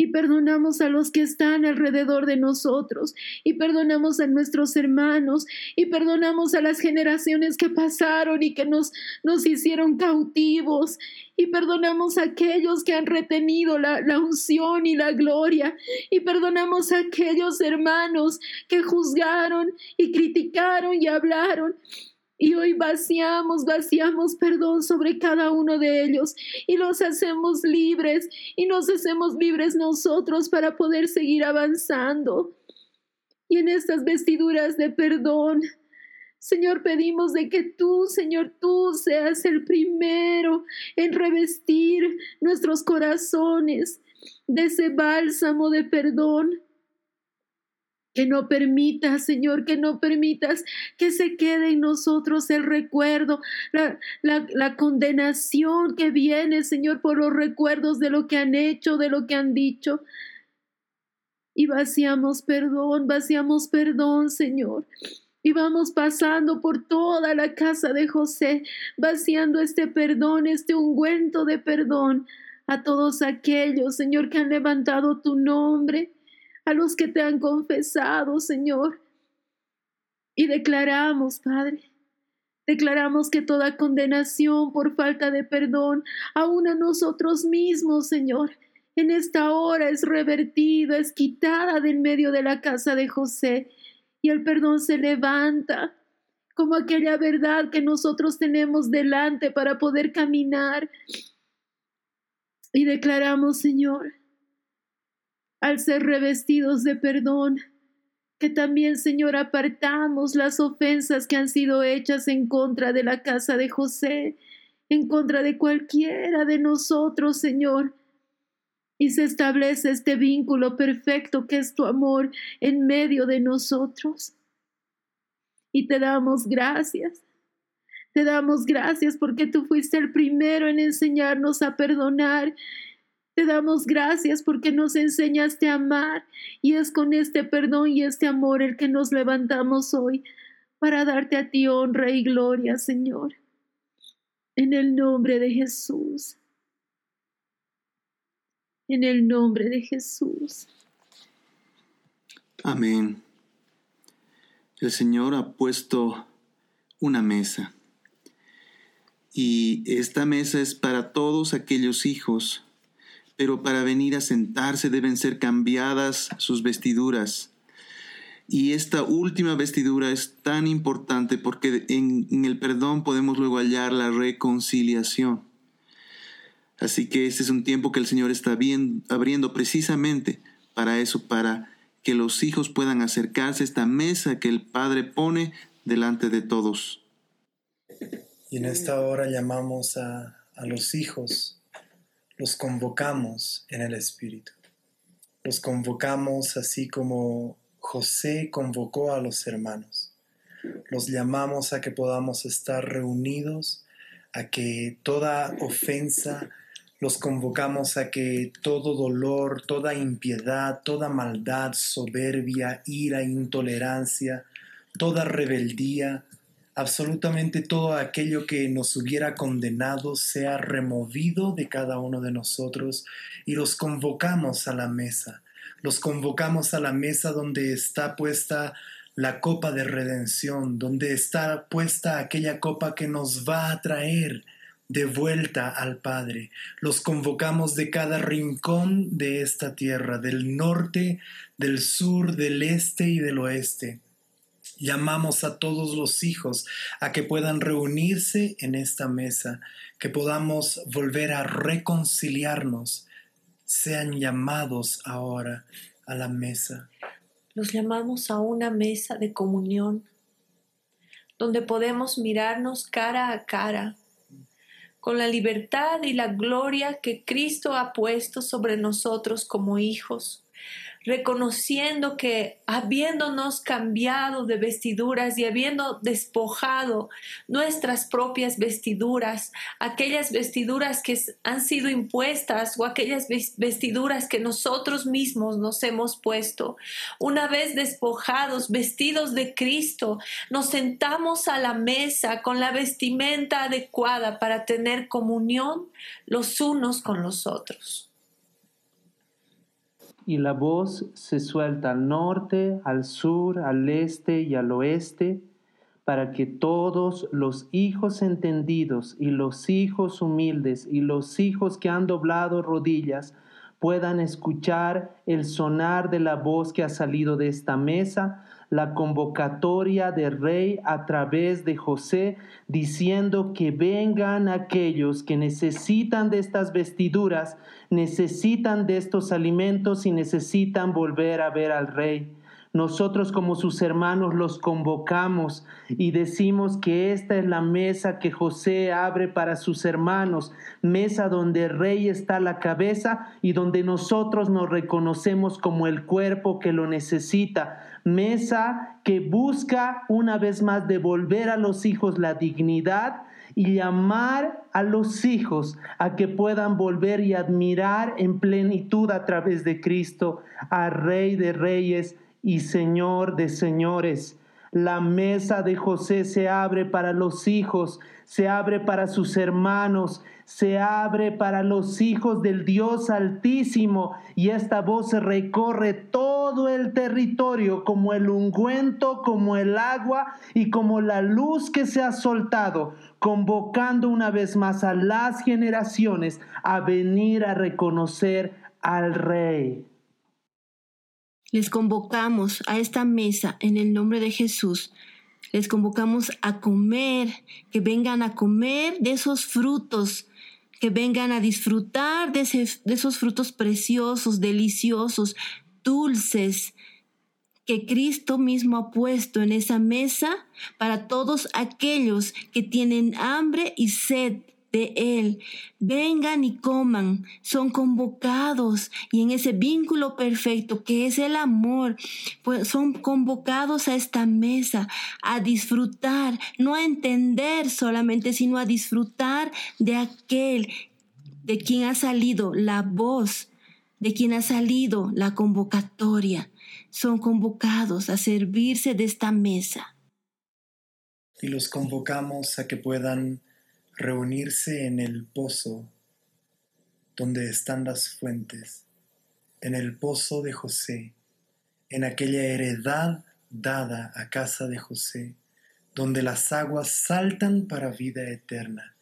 y perdonamos a los que están alrededor de nosotros y perdonamos a nuestros hermanos y perdonamos a las generaciones que pasaron y que nos, nos hicieron cautivos y perdonamos a aquellos que han retenido la, la unción y la gloria y perdonamos a aquellos hermanos que juzgaron y criticaron y hablaron y hoy vaciamos, vaciamos perdón sobre cada uno de ellos y los hacemos libres y nos hacemos libres nosotros para poder seguir avanzando. Y en estas vestiduras de perdón, Señor, pedimos de que tú, Señor, tú seas el primero en revestir nuestros corazones de ese bálsamo de perdón que no permitas, Señor, que no permitas que se quede en nosotros el recuerdo, la, condenación que viene, Señor, por los recuerdos de lo que han hecho, de lo que han dicho. Y vaciamos perdón, vaciamos perdón, Señor. Y vamos pasando por toda la casa de José, vaciando este perdón, este ungüento de perdón a todos aquellos, Señor, que han levantado tu nombre a los que te han confesado, Señor. Y declaramos, Padre, declaramos que toda condenación por falta de perdón, aún a nosotros mismos, Señor, en esta hora es revertida, es quitada del medio de la casa de José, y el perdón se levanta como aquella verdad que nosotros tenemos delante para poder caminar. Y declaramos, Señor, al ser revestidos de perdón, que también, Señor, apartamos las ofensas que han sido hechas en contra de la casa de José, en contra de cualquiera de nosotros, Señor. Y se establece este vínculo perfecto que es tu amor en medio de nosotros. Y te damos gracias. Te damos gracias porque tú fuiste el primero en enseñarnos a perdonar te damos gracias porque nos enseñaste a amar y es con este perdón y este amor el que nos levantamos hoy para darte a ti honra y gloria, Señor. En el nombre de Jesús. En el nombre de Jesús. Amén. El Señor ha puesto una mesa. Y esta mesa es para todos aquellos hijos pero para venir a sentarse deben ser cambiadas sus vestiduras. Y esta última vestidura es tan importante porque en, el perdón podemos luego hallar la reconciliación. Así que este es un tiempo que el Señor está bien, abriendo precisamente para eso, para que los hijos puedan acercarse a esta mesa que el Padre pone delante de todos. Y en esta hora llamamos a, a los hijos los convocamos en el Espíritu. Los convocamos así como José convocó a los hermanos. Los llamamos a que podamos estar reunidos, a que toda ofensa, los convocamos a que todo dolor, toda impiedad, toda maldad, soberbia, ira, intolerancia, toda rebeldía, absolutamente todo aquello que nos hubiera condenado sea removido de cada uno de nosotros y los convocamos a la mesa. Los convocamos a la mesa donde está puesta la copa de redención, donde está puesta aquella copa que nos va a traer de vuelta al Padre. Los convocamos de cada rincón de esta tierra, del norte, del sur, del este y del oeste Llamamos a todos los hijos a que puedan reunirse en esta mesa, que podamos volver a reconciliarnos. Sean llamados ahora a la mesa. Los llamamos a una mesa de comunión, donde podemos mirarnos cara a cara, con la libertad y la gloria que Cristo ha puesto sobre nosotros como hijos reconociendo que habiéndonos cambiado de vestiduras y habiendo despojado nuestras propias vestiduras, aquellas vestiduras que han sido impuestas o aquellas vestiduras que nosotros mismos nos hemos puesto, una vez despojados, vestidos de Cristo, nos sentamos a la mesa con la vestimenta adecuada para tener comunión los unos con los otros y la voz se suelta al norte, al sur, al este y al oeste, para que todos los hijos entendidos y los hijos humildes y los hijos que han doblado rodillas puedan escuchar el sonar de la voz que ha salido de esta mesa la convocatoria del rey a través de José, diciendo que vengan aquellos que necesitan de estas vestiduras, necesitan de estos alimentos y necesitan volver a ver al rey. Nosotros como sus hermanos los convocamos y decimos que esta es la mesa que José abre para sus hermanos, mesa donde el rey está la cabeza y donde nosotros nos reconocemos como el cuerpo que lo necesita, mesa que busca una vez más devolver a los hijos la dignidad y llamar a los hijos a que puedan volver y admirar en plenitud a través de Cristo a Rey de Reyes y Señor de Señores. La mesa de José se abre para los hijos, se abre para sus hermanos, se abre para los hijos del Dios Altísimo y esta voz recorre todo el territorio como el ungüento, como el agua y como la luz que se ha soltado, convocando una vez más a las generaciones a venir a reconocer al Rey. Les convocamos a esta mesa en el nombre de Jesús. Les convocamos a comer, que vengan a comer de esos frutos, que vengan a disfrutar de, de esos frutos preciosos, deliciosos, dulces, que Cristo mismo ha puesto en esa mesa para todos aquellos que tienen hambre y sed de Él. Vengan y coman, son convocados y en ese vínculo perfecto que es el amor, pues son convocados a esta mesa a disfrutar, no a entender solamente, sino a disfrutar de aquel de quien ha salido la voz, de quien ha salido la convocatoria. Son convocados a servirse de esta mesa. Y los convocamos a que puedan reunirse en el pozo donde están las fuentes, en el pozo de José, en aquella heredad dada a casa de José, donde las aguas saltan para vida eterna,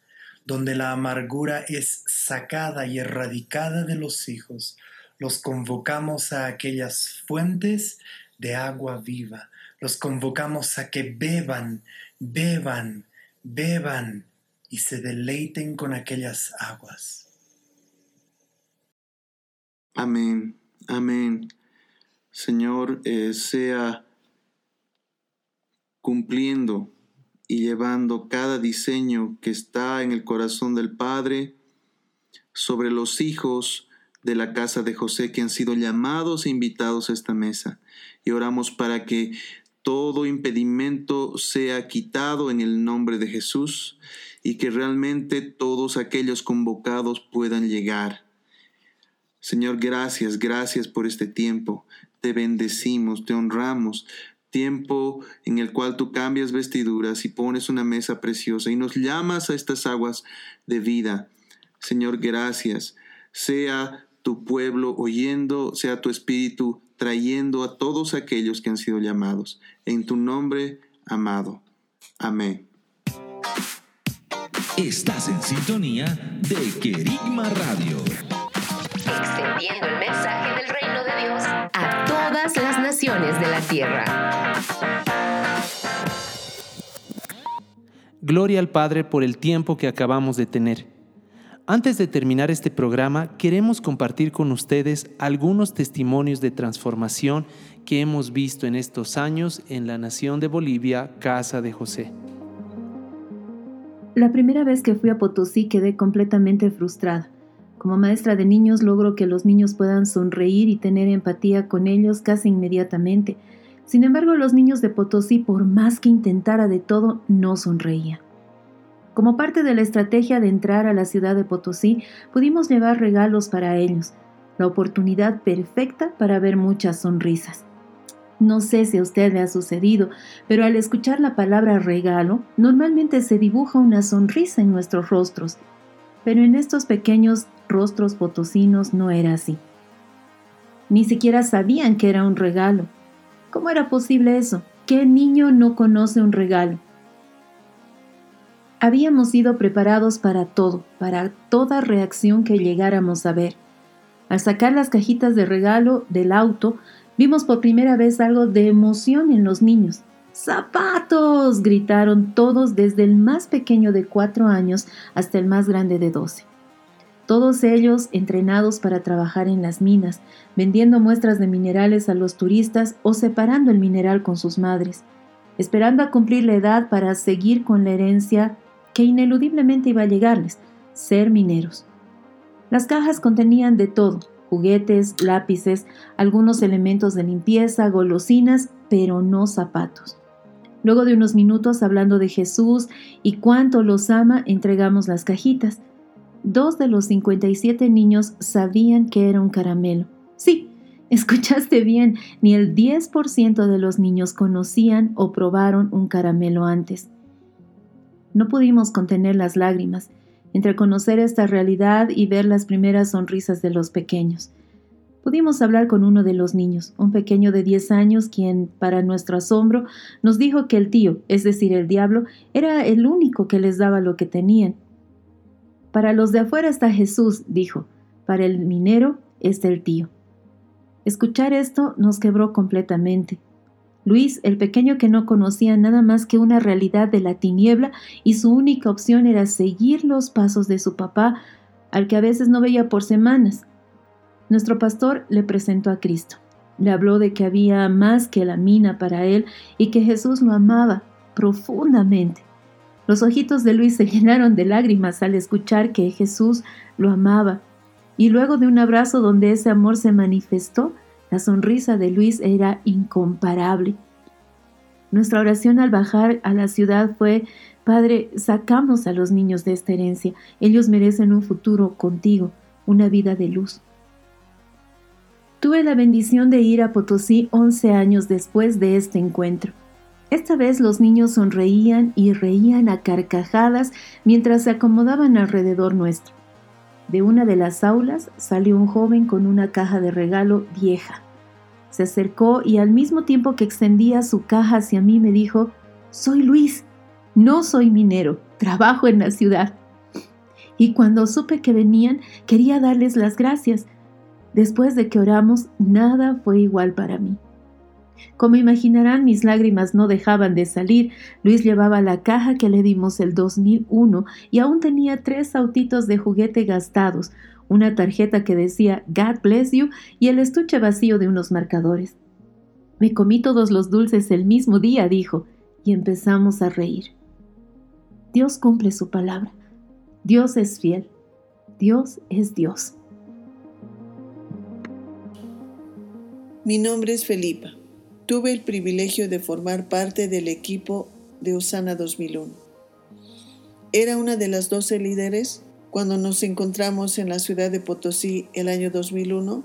donde la amargura es sacada y erradicada de los hijos, los convocamos a aquellas fuentes de agua viva, los convocamos a que beban, beban, beban y se deleiten con aquellas aguas. Amén, amén. Señor, eh, sea cumpliendo y llevando cada diseño que está en el corazón del Padre sobre los hijos de la casa de José que han sido llamados e invitados a esta mesa. Y oramos para que todo impedimento sea quitado en el nombre de Jesús y que realmente todos aquellos convocados puedan llegar. Señor, gracias, gracias por este tiempo. Te bendecimos, te honramos. Tiempo en el cual tú cambias vestiduras y pones una mesa preciosa y nos llamas a estas aguas de vida. Señor, gracias. Sea tu pueblo oyendo, sea tu espíritu trayendo a todos aquellos que han sido llamados. En tu nombre, amado. Amén. Estás en sintonía de Querigma Radio. Extendiendo el mensaje del reino de Dios a todas las naciones de la tierra. Gloria al Padre por el tiempo que acabamos de tener. Antes de terminar este programa, queremos compartir con ustedes algunos testimonios de transformación que hemos visto en estos años en la nación de Bolivia, Casa de José. La primera vez que fui a Potosí quedé completamente frustrada. Como maestra de niños logro que los niños puedan sonreír y tener empatía con ellos casi inmediatamente. Sin embargo, los niños de Potosí, por más que intentara de todo, no sonreían. Como parte de la estrategia de entrar a la ciudad de Potosí, pudimos llevar regalos para ellos, la oportunidad perfecta para ver muchas sonrisas. No sé si a usted le ha sucedido, pero al escuchar la palabra regalo, normalmente se dibuja una sonrisa en nuestros rostros. Pero en estos pequeños rostros potosinos no era así. Ni siquiera sabían que era un regalo. ¿Cómo era posible eso? ¿Qué niño no conoce un regalo? Habíamos sido preparados para todo, para toda reacción que llegáramos a ver. Al sacar las cajitas de regalo del auto, vimos por primera vez algo de emoción en los niños. ¡Zapatos! gritaron todos desde el más pequeño de cuatro años hasta el más grande de doce. Todos ellos entrenados para trabajar en las minas, vendiendo muestras de minerales a los turistas o separando el mineral con sus madres, esperando a cumplir la edad para seguir con la herencia que ineludiblemente iba a llegarles, ser mineros. Las cajas contenían de todo, juguetes, lápices, algunos elementos de limpieza, golosinas, pero no zapatos. Luego de unos minutos hablando de Jesús y cuánto los ama, entregamos las cajitas. Dos de los 57 niños sabían que era un caramelo. Sí, [laughs] escuchaste bien, ni el 10% de los niños conocían o probaron un caramelo antes. No pudimos contener las lágrimas entre conocer esta realidad y ver las primeras sonrisas de los pequeños. Pudimos hablar con uno de los niños, un pequeño de 10 años, quien, para nuestro asombro, nos dijo que el tío, es decir, el diablo, era el único que les daba lo que tenían. Para los de afuera está Jesús, dijo, para el minero está el tío. Escuchar esto nos quebró completamente. Luis, el pequeño que no conocía nada más que una realidad de la tiniebla y su única opción era seguir los pasos de su papá, al que a veces no veía por semanas. Nuestro pastor le presentó a Cristo. Le habló de que había más que la mina para él y que Jesús lo amaba profundamente. Los ojitos de Luis se [laughs] llenaron de lágrimas al escuchar que Jesús lo amaba. Y luego de un abrazo donde ese amor se manifestó, la sonrisa de Luis era incomparable. Nuestra oración al bajar a la ciudad fue, Padre, sacamos a los niños de esta herencia. Ellos merecen un futuro contigo, una vida de luz. Tuve la bendición de ir a Potosí 11 años después de este encuentro. Esta vez los niños sonreían y reían a carcajadas mientras se acomodaban alrededor nuestro. De una de las aulas salió un joven con una caja de regalo vieja. Se acercó y al mismo tiempo que extendía su caja hacia mí me dijo, Soy Luis, no soy minero, trabajo en la ciudad. Y cuando supe que venían, quería darles las gracias. Después de que oramos, nada fue igual para mí. Como imaginarán, mis lágrimas no dejaban de salir. Luis llevaba la caja que le dimos el 2001 y aún tenía tres autitos de juguete gastados, una tarjeta que decía God bless you y el estuche vacío de unos marcadores. Me comí todos los dulces el mismo día, dijo, y empezamos a reír. Dios cumple su palabra. Dios es fiel. Dios es Dios. Mi nombre es Felipa. Tuve el privilegio de formar parte del equipo de Osana 2001. Era una de las 12 líderes cuando nos encontramos en la ciudad de Potosí el año 2001.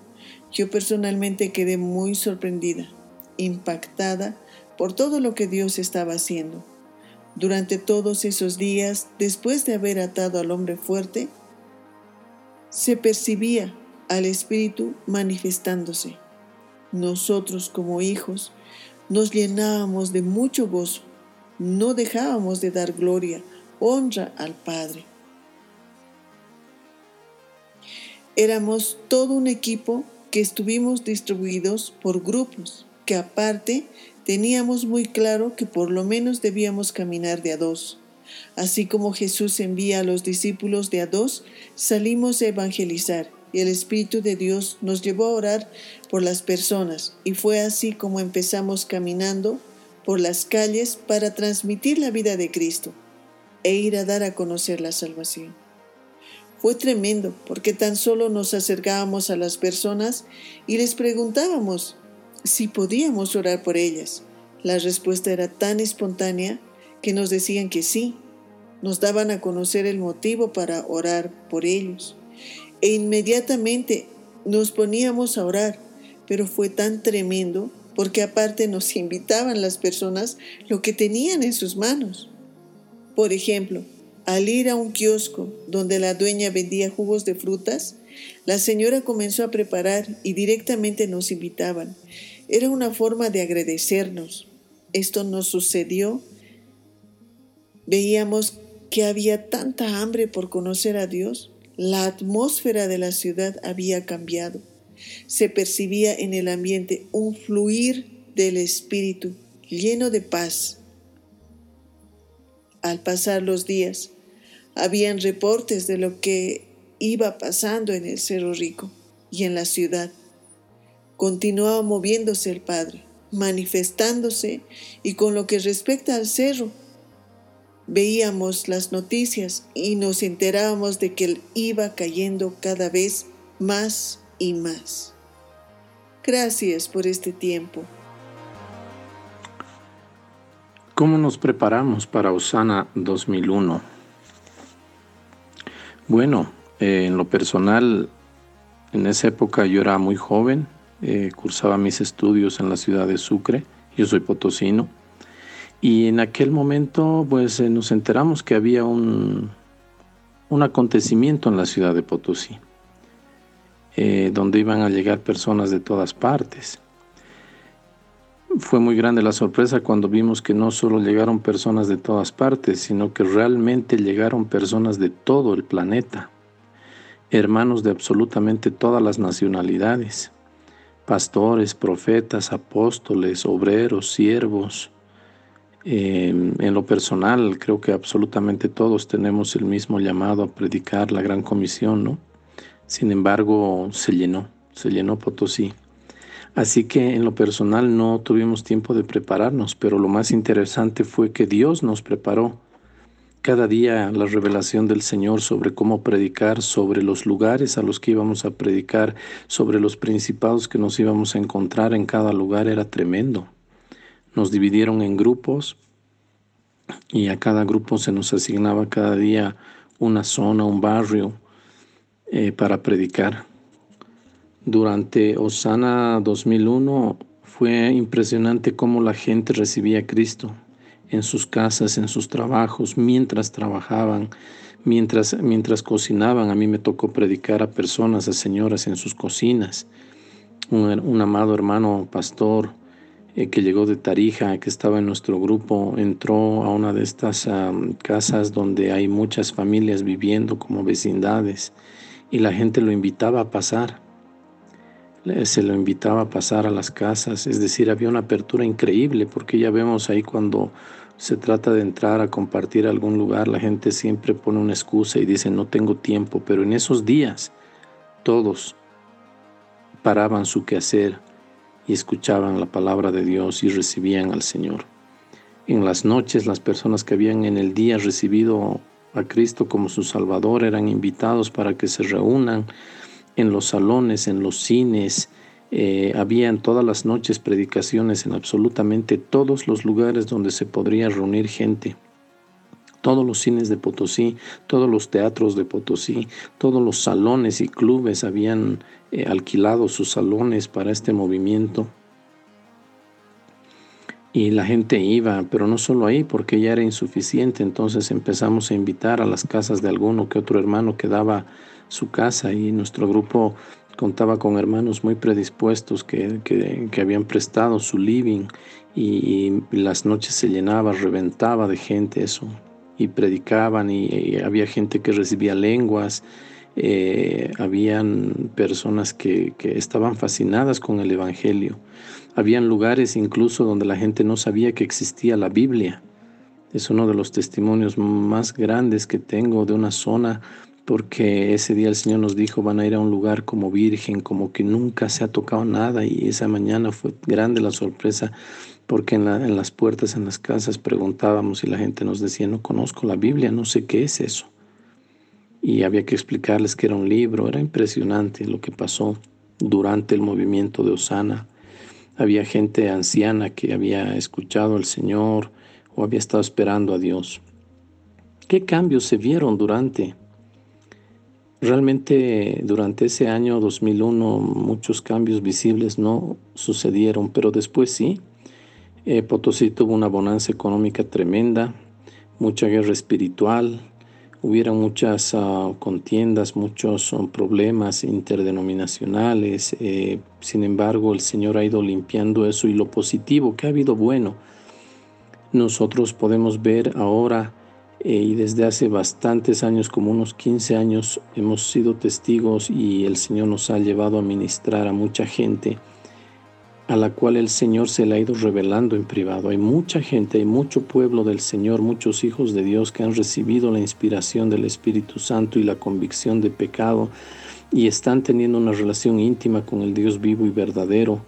Yo personalmente quedé muy sorprendida, impactada por todo lo que Dios estaba haciendo. Durante todos esos días, después de haber atado al hombre fuerte, se percibía al Espíritu manifestándose nosotros como hijos nos llenábamos de mucho gozo, no dejábamos de dar gloria, honra al Padre. Éramos todo un equipo que estuvimos distribuidos por grupos, que aparte teníamos muy claro que por lo menos debíamos caminar de a dos. Así como Jesús envía a los discípulos de a dos, salimos a evangelizar y el Espíritu de Dios nos llevó a orar por las personas y fue así como empezamos caminando por las calles para transmitir la vida de Cristo e ir a dar a conocer la salvación. Fue tremendo porque tan solo nos acercábamos a las personas y les preguntábamos si podíamos orar por ellas. La respuesta era tan espontánea que nos decían que sí. Nos daban a conocer el motivo para orar por ellos. E inmediatamente nos poníamos a orar, pero fue tan tremendo porque aparte nos invitaban las personas lo que tenían en sus manos. Por ejemplo, al ir a un kiosco donde la dueña vendía jugos de frutas, la señora comenzó a preparar y directamente nos invitaban. Era una forma de agradecernos. Esto nos sucedió. Veíamos que había tanta hambre por conocer a Dios. La atmósfera de la ciudad había cambiado. Se percibía en el ambiente un fluir del espíritu lleno de paz. Al pasar los días, habían reportes de lo que iba pasando en el Cerro Rico y en la ciudad. Continuaba moviéndose el Padre, manifestándose y con lo que respecta al cerro, veíamos las noticias y nos enterábamos de que él iba cayendo cada vez más y más. Gracias por este tiempo. ¿Cómo nos preparamos para Osana 2001? Bueno, eh, en lo personal, en esa época yo era muy joven, eh, cursaba mis estudios en la ciudad de Sucre, yo soy potosino, y en aquel momento pues eh, nos enteramos que había un, un acontecimiento en la ciudad de Potosí, eh, donde iban a llegar personas de todas partes. Fue muy grande la sorpresa cuando vimos que no solo llegaron personas de todas partes, sino que realmente llegaron personas de todo el planeta, hermanos de absolutamente todas las nacionalidades pastores, profetas, apóstoles, obreros, siervos. Em, en lo personal, creo que absolutamente todos tenemos el mismo llamado a predicar la gran comisión, ¿no? Sin embargo, se llenó, se llenó Potosí. Así que en lo personal no tuvimos tiempo de prepararnos, pero lo más interesante fue que Dios nos preparó cada día la revelación del Señor sobre cómo predicar, sobre los lugares a los que íbamos a predicar, sobre los principados que nos íbamos a encontrar en cada lugar era tremendo. Nos dividieron en grupos y a cada grupo se nos asignaba cada día una zona, un barrio eh, para predicar. Durante Osana 2001 fue impresionante cómo la gente recibía a Cristo en sus casas, en sus trabajos, mientras trabajaban, mientras, mientras cocinaban. A mí me tocó predicar a personas, a señoras en sus cocinas. Un, amado hermano pastor eh, que llegó de Tarija, que estaba en nuestro grupo, entró a una de estas casas donde hay muchas familias viviendo como vecindades y la gente lo invitaba a pasar. Se lo invitaba a pasar a las casas, es decir, había una apertura increíble porque ya vemos ahí cuando se trata de entrar a compartir algún lugar, la gente siempre pone una excusa y dice no tengo tiempo, pero en esos días todos paraban su quehacer y escuchaban la palabra de Dios y recibían al Señor. En las noches las personas que habían en el día recibido a Cristo como su Salvador eran invitados para que se reúnan en los salones, en los cines, eh, habían todas las noches predicaciones en absolutamente todos los lugares donde se podría reunir gente. Todos los cines de Potosí, todos los teatros de Potosí, todos los salones y clubes habían eh, alquilado sus salones para este movimiento. Y la gente iba, pero no solo ahí, porque ya era insuficiente. Entonces empezamos a invitar a las casas de alguno que otro hermano que daba su casa y nuestro grupo contaba con hermanos muy predispuestos que, habían prestado su living y, las noches se llenaba, reventaba de gente eso y predicaban y, había gente que recibía lenguas, eh, habían personas que, que estaban fascinadas con el Evangelio, habían lugares incluso donde la gente no sabía que existía la Biblia. Es uno de los testimonios más grandes que tengo de una zona porque ese día el Señor nos dijo, van a ir a un lugar como virgen, como que nunca se ha tocado nada, y esa mañana fue grande la sorpresa, porque en, en las puertas, en las casas preguntábamos y la gente nos decía, no conozco la Biblia, no sé qué es eso. y había que explicarles que era un libro. Era impresionante lo que pasó durante el movimiento de Osana. Había gente anciana que había escuchado al Señor o había estado esperando a Dios. ¿Qué cambios se vieron durante? Realmente durante ese año 2001 muchos cambios visibles no sucedieron, pero después sí. Eh, Potosí tuvo una bonanza económica tremenda, mucha guerra espiritual, hubieron muchas ah, contiendas, muchos ah, problemas interdenominacionales. Eh, sin embargo, el Señor ha ido limpiando eso y lo positivo que ha habido bueno. Nosotros podemos ver ahora eh, y desde hace bastantes años, como unos 15 años, hemos sido testigos y el Señor nos ha llevado a ministrar a mucha gente a la cual el Señor se le ha ido revelando en privado. Hay mucha gente, hay mucho pueblo del Señor, muchos hijos de Dios que han recibido la inspiración del Espíritu Santo y la convicción de pecado y están teniendo una relación íntima con el Dios vivo y verdadero,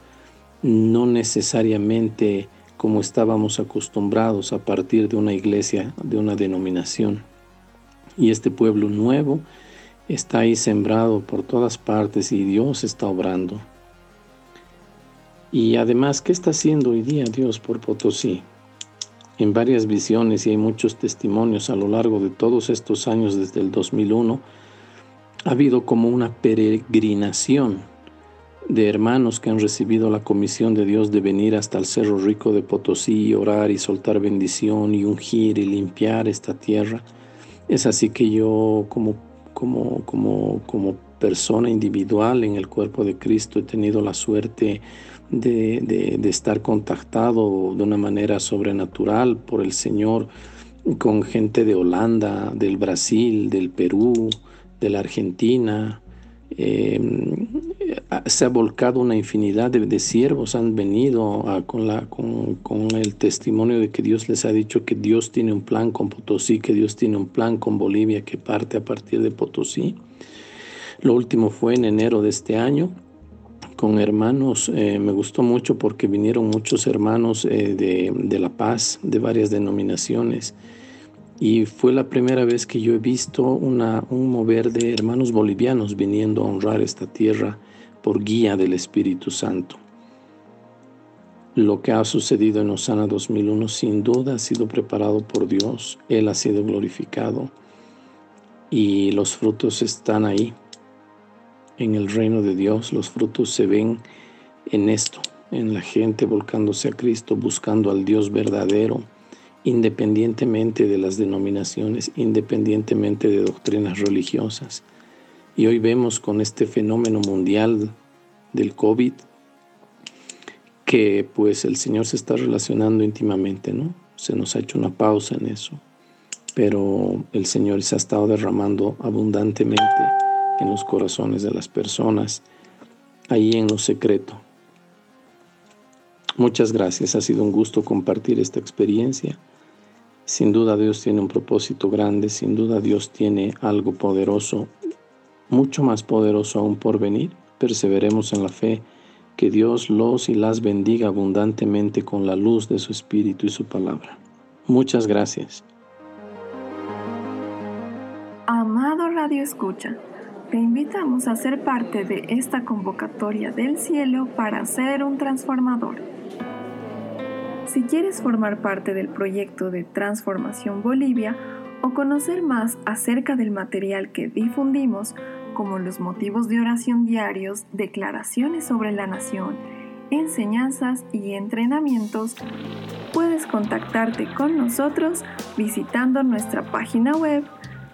no necesariamente como estábamos acostumbrados a partir de una iglesia, de una denominación. Y este pueblo nuevo está ahí sembrado por todas partes y Dios está obrando. Y además, ¿qué está haciendo hoy día Dios por Potosí? En varias visiones y hay muchos testimonios a lo largo de todos estos años desde el 2001, ha habido como una peregrinación de hermanos que han recibido la comisión de Dios de venir hasta el Cerro Rico de Potosí y orar y soltar bendición y ungir y limpiar esta tierra. Es así que yo como, como, como, como persona individual en el cuerpo de Cristo he tenido la suerte de, estar contactado de una manera sobrenatural por el Señor con gente de Holanda, del Brasil, del Perú, de la Argentina. Em, se ha volcado una infinidad de, siervos, han venido con, la, con, el testimonio de que Dios les ha dicho que Dios tiene un plan con Potosí, que Dios tiene un plan con Bolivia que parte a partir de Potosí. Lo último fue en enero de este año con hermanos. Eh, me gustó mucho porque vinieron muchos hermanos eh, de, La Paz, de varias denominaciones. Y fue la primera vez que yo he visto una, un mover de hermanos bolivianos viniendo a honrar esta tierra por guía del Espíritu Santo. Lo que ha sucedido en Osana 2001 sin duda ha sido preparado por Dios. Él ha sido glorificado y los frutos están ahí en el reino de Dios. Los frutos se ven en esto, en la gente volcándose a Cristo, buscando al Dios verdadero, independientemente de las denominaciones, independientemente de doctrinas religiosas. Y hoy vemos con este fenómeno mundial del COVID que pues el Señor se está relacionando íntimamente, ¿no? Se nos ha hecho una pausa en eso, pero el Señor se ha estado derramando abundantemente en los corazones de las personas, ahí en lo secreto. Muchas gracias, ha sido un gusto compartir esta experiencia. Sin duda Dios tiene un propósito grande, sin duda Dios tiene algo poderoso, mucho más poderoso aún por venir. Perseveremos en la fe, que Dios los y las bendiga abundantemente con la luz de su Espíritu y su palabra. Muchas gracias. Amado Radio Escucha. Te invitamos a ser parte de esta convocatoria del cielo para ser un transformador. Si quieres formar parte del proyecto de Transformación Bolivia o conocer más acerca del material que difundimos, como los motivos de oración diarios, declaraciones sobre la nación, enseñanzas y entrenamientos, puedes contactarte con nosotros visitando nuestra página web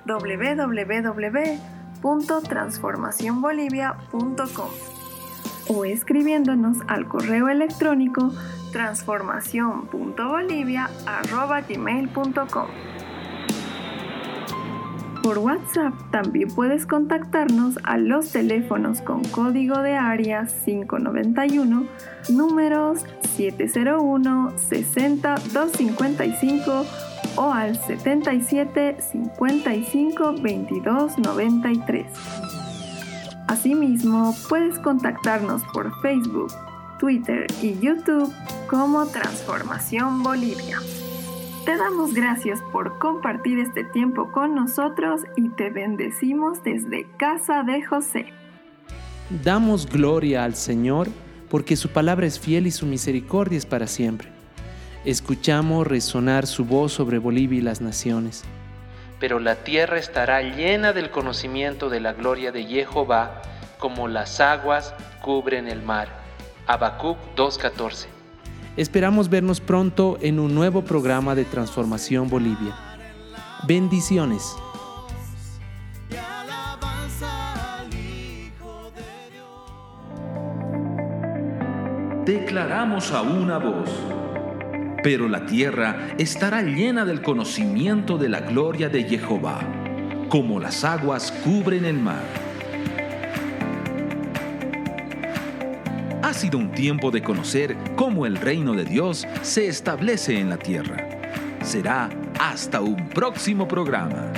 www www.transformacionbolivia.com o escribiéndonos al correo electrónico transformación.bolivia.gmail.com Por WhatsApp también puedes contactarnos a los teléfonos con código de área 591, números 701 60 255 o al 77 55 22 93. Asimismo, puedes contactarnos por Facebook, Twitter y YouTube como Transformación Bolivia. Te damos gracias por compartir este tiempo con nosotros y te bendecimos desde casa de José. Damos gloria al Señor porque su palabra es fiel y su misericordia es para siempre. Escuchamos resonar su voz sobre Bolivia y las naciones. Pero la tierra estará llena del conocimiento de la gloria de Jehová, como las aguas cubren el mar. Habacuc 2.14 Esperamos vernos pronto en un nuevo programa de Transformación Bolivia. Bendiciones. Declaramos a una voz, pero la tierra estará llena del conocimiento de la gloria de Jehová, como las aguas cubren el mar. Ha sido un tiempo de conocer cómo el reino de Dios se establece en la tierra. Será hasta un próximo programa.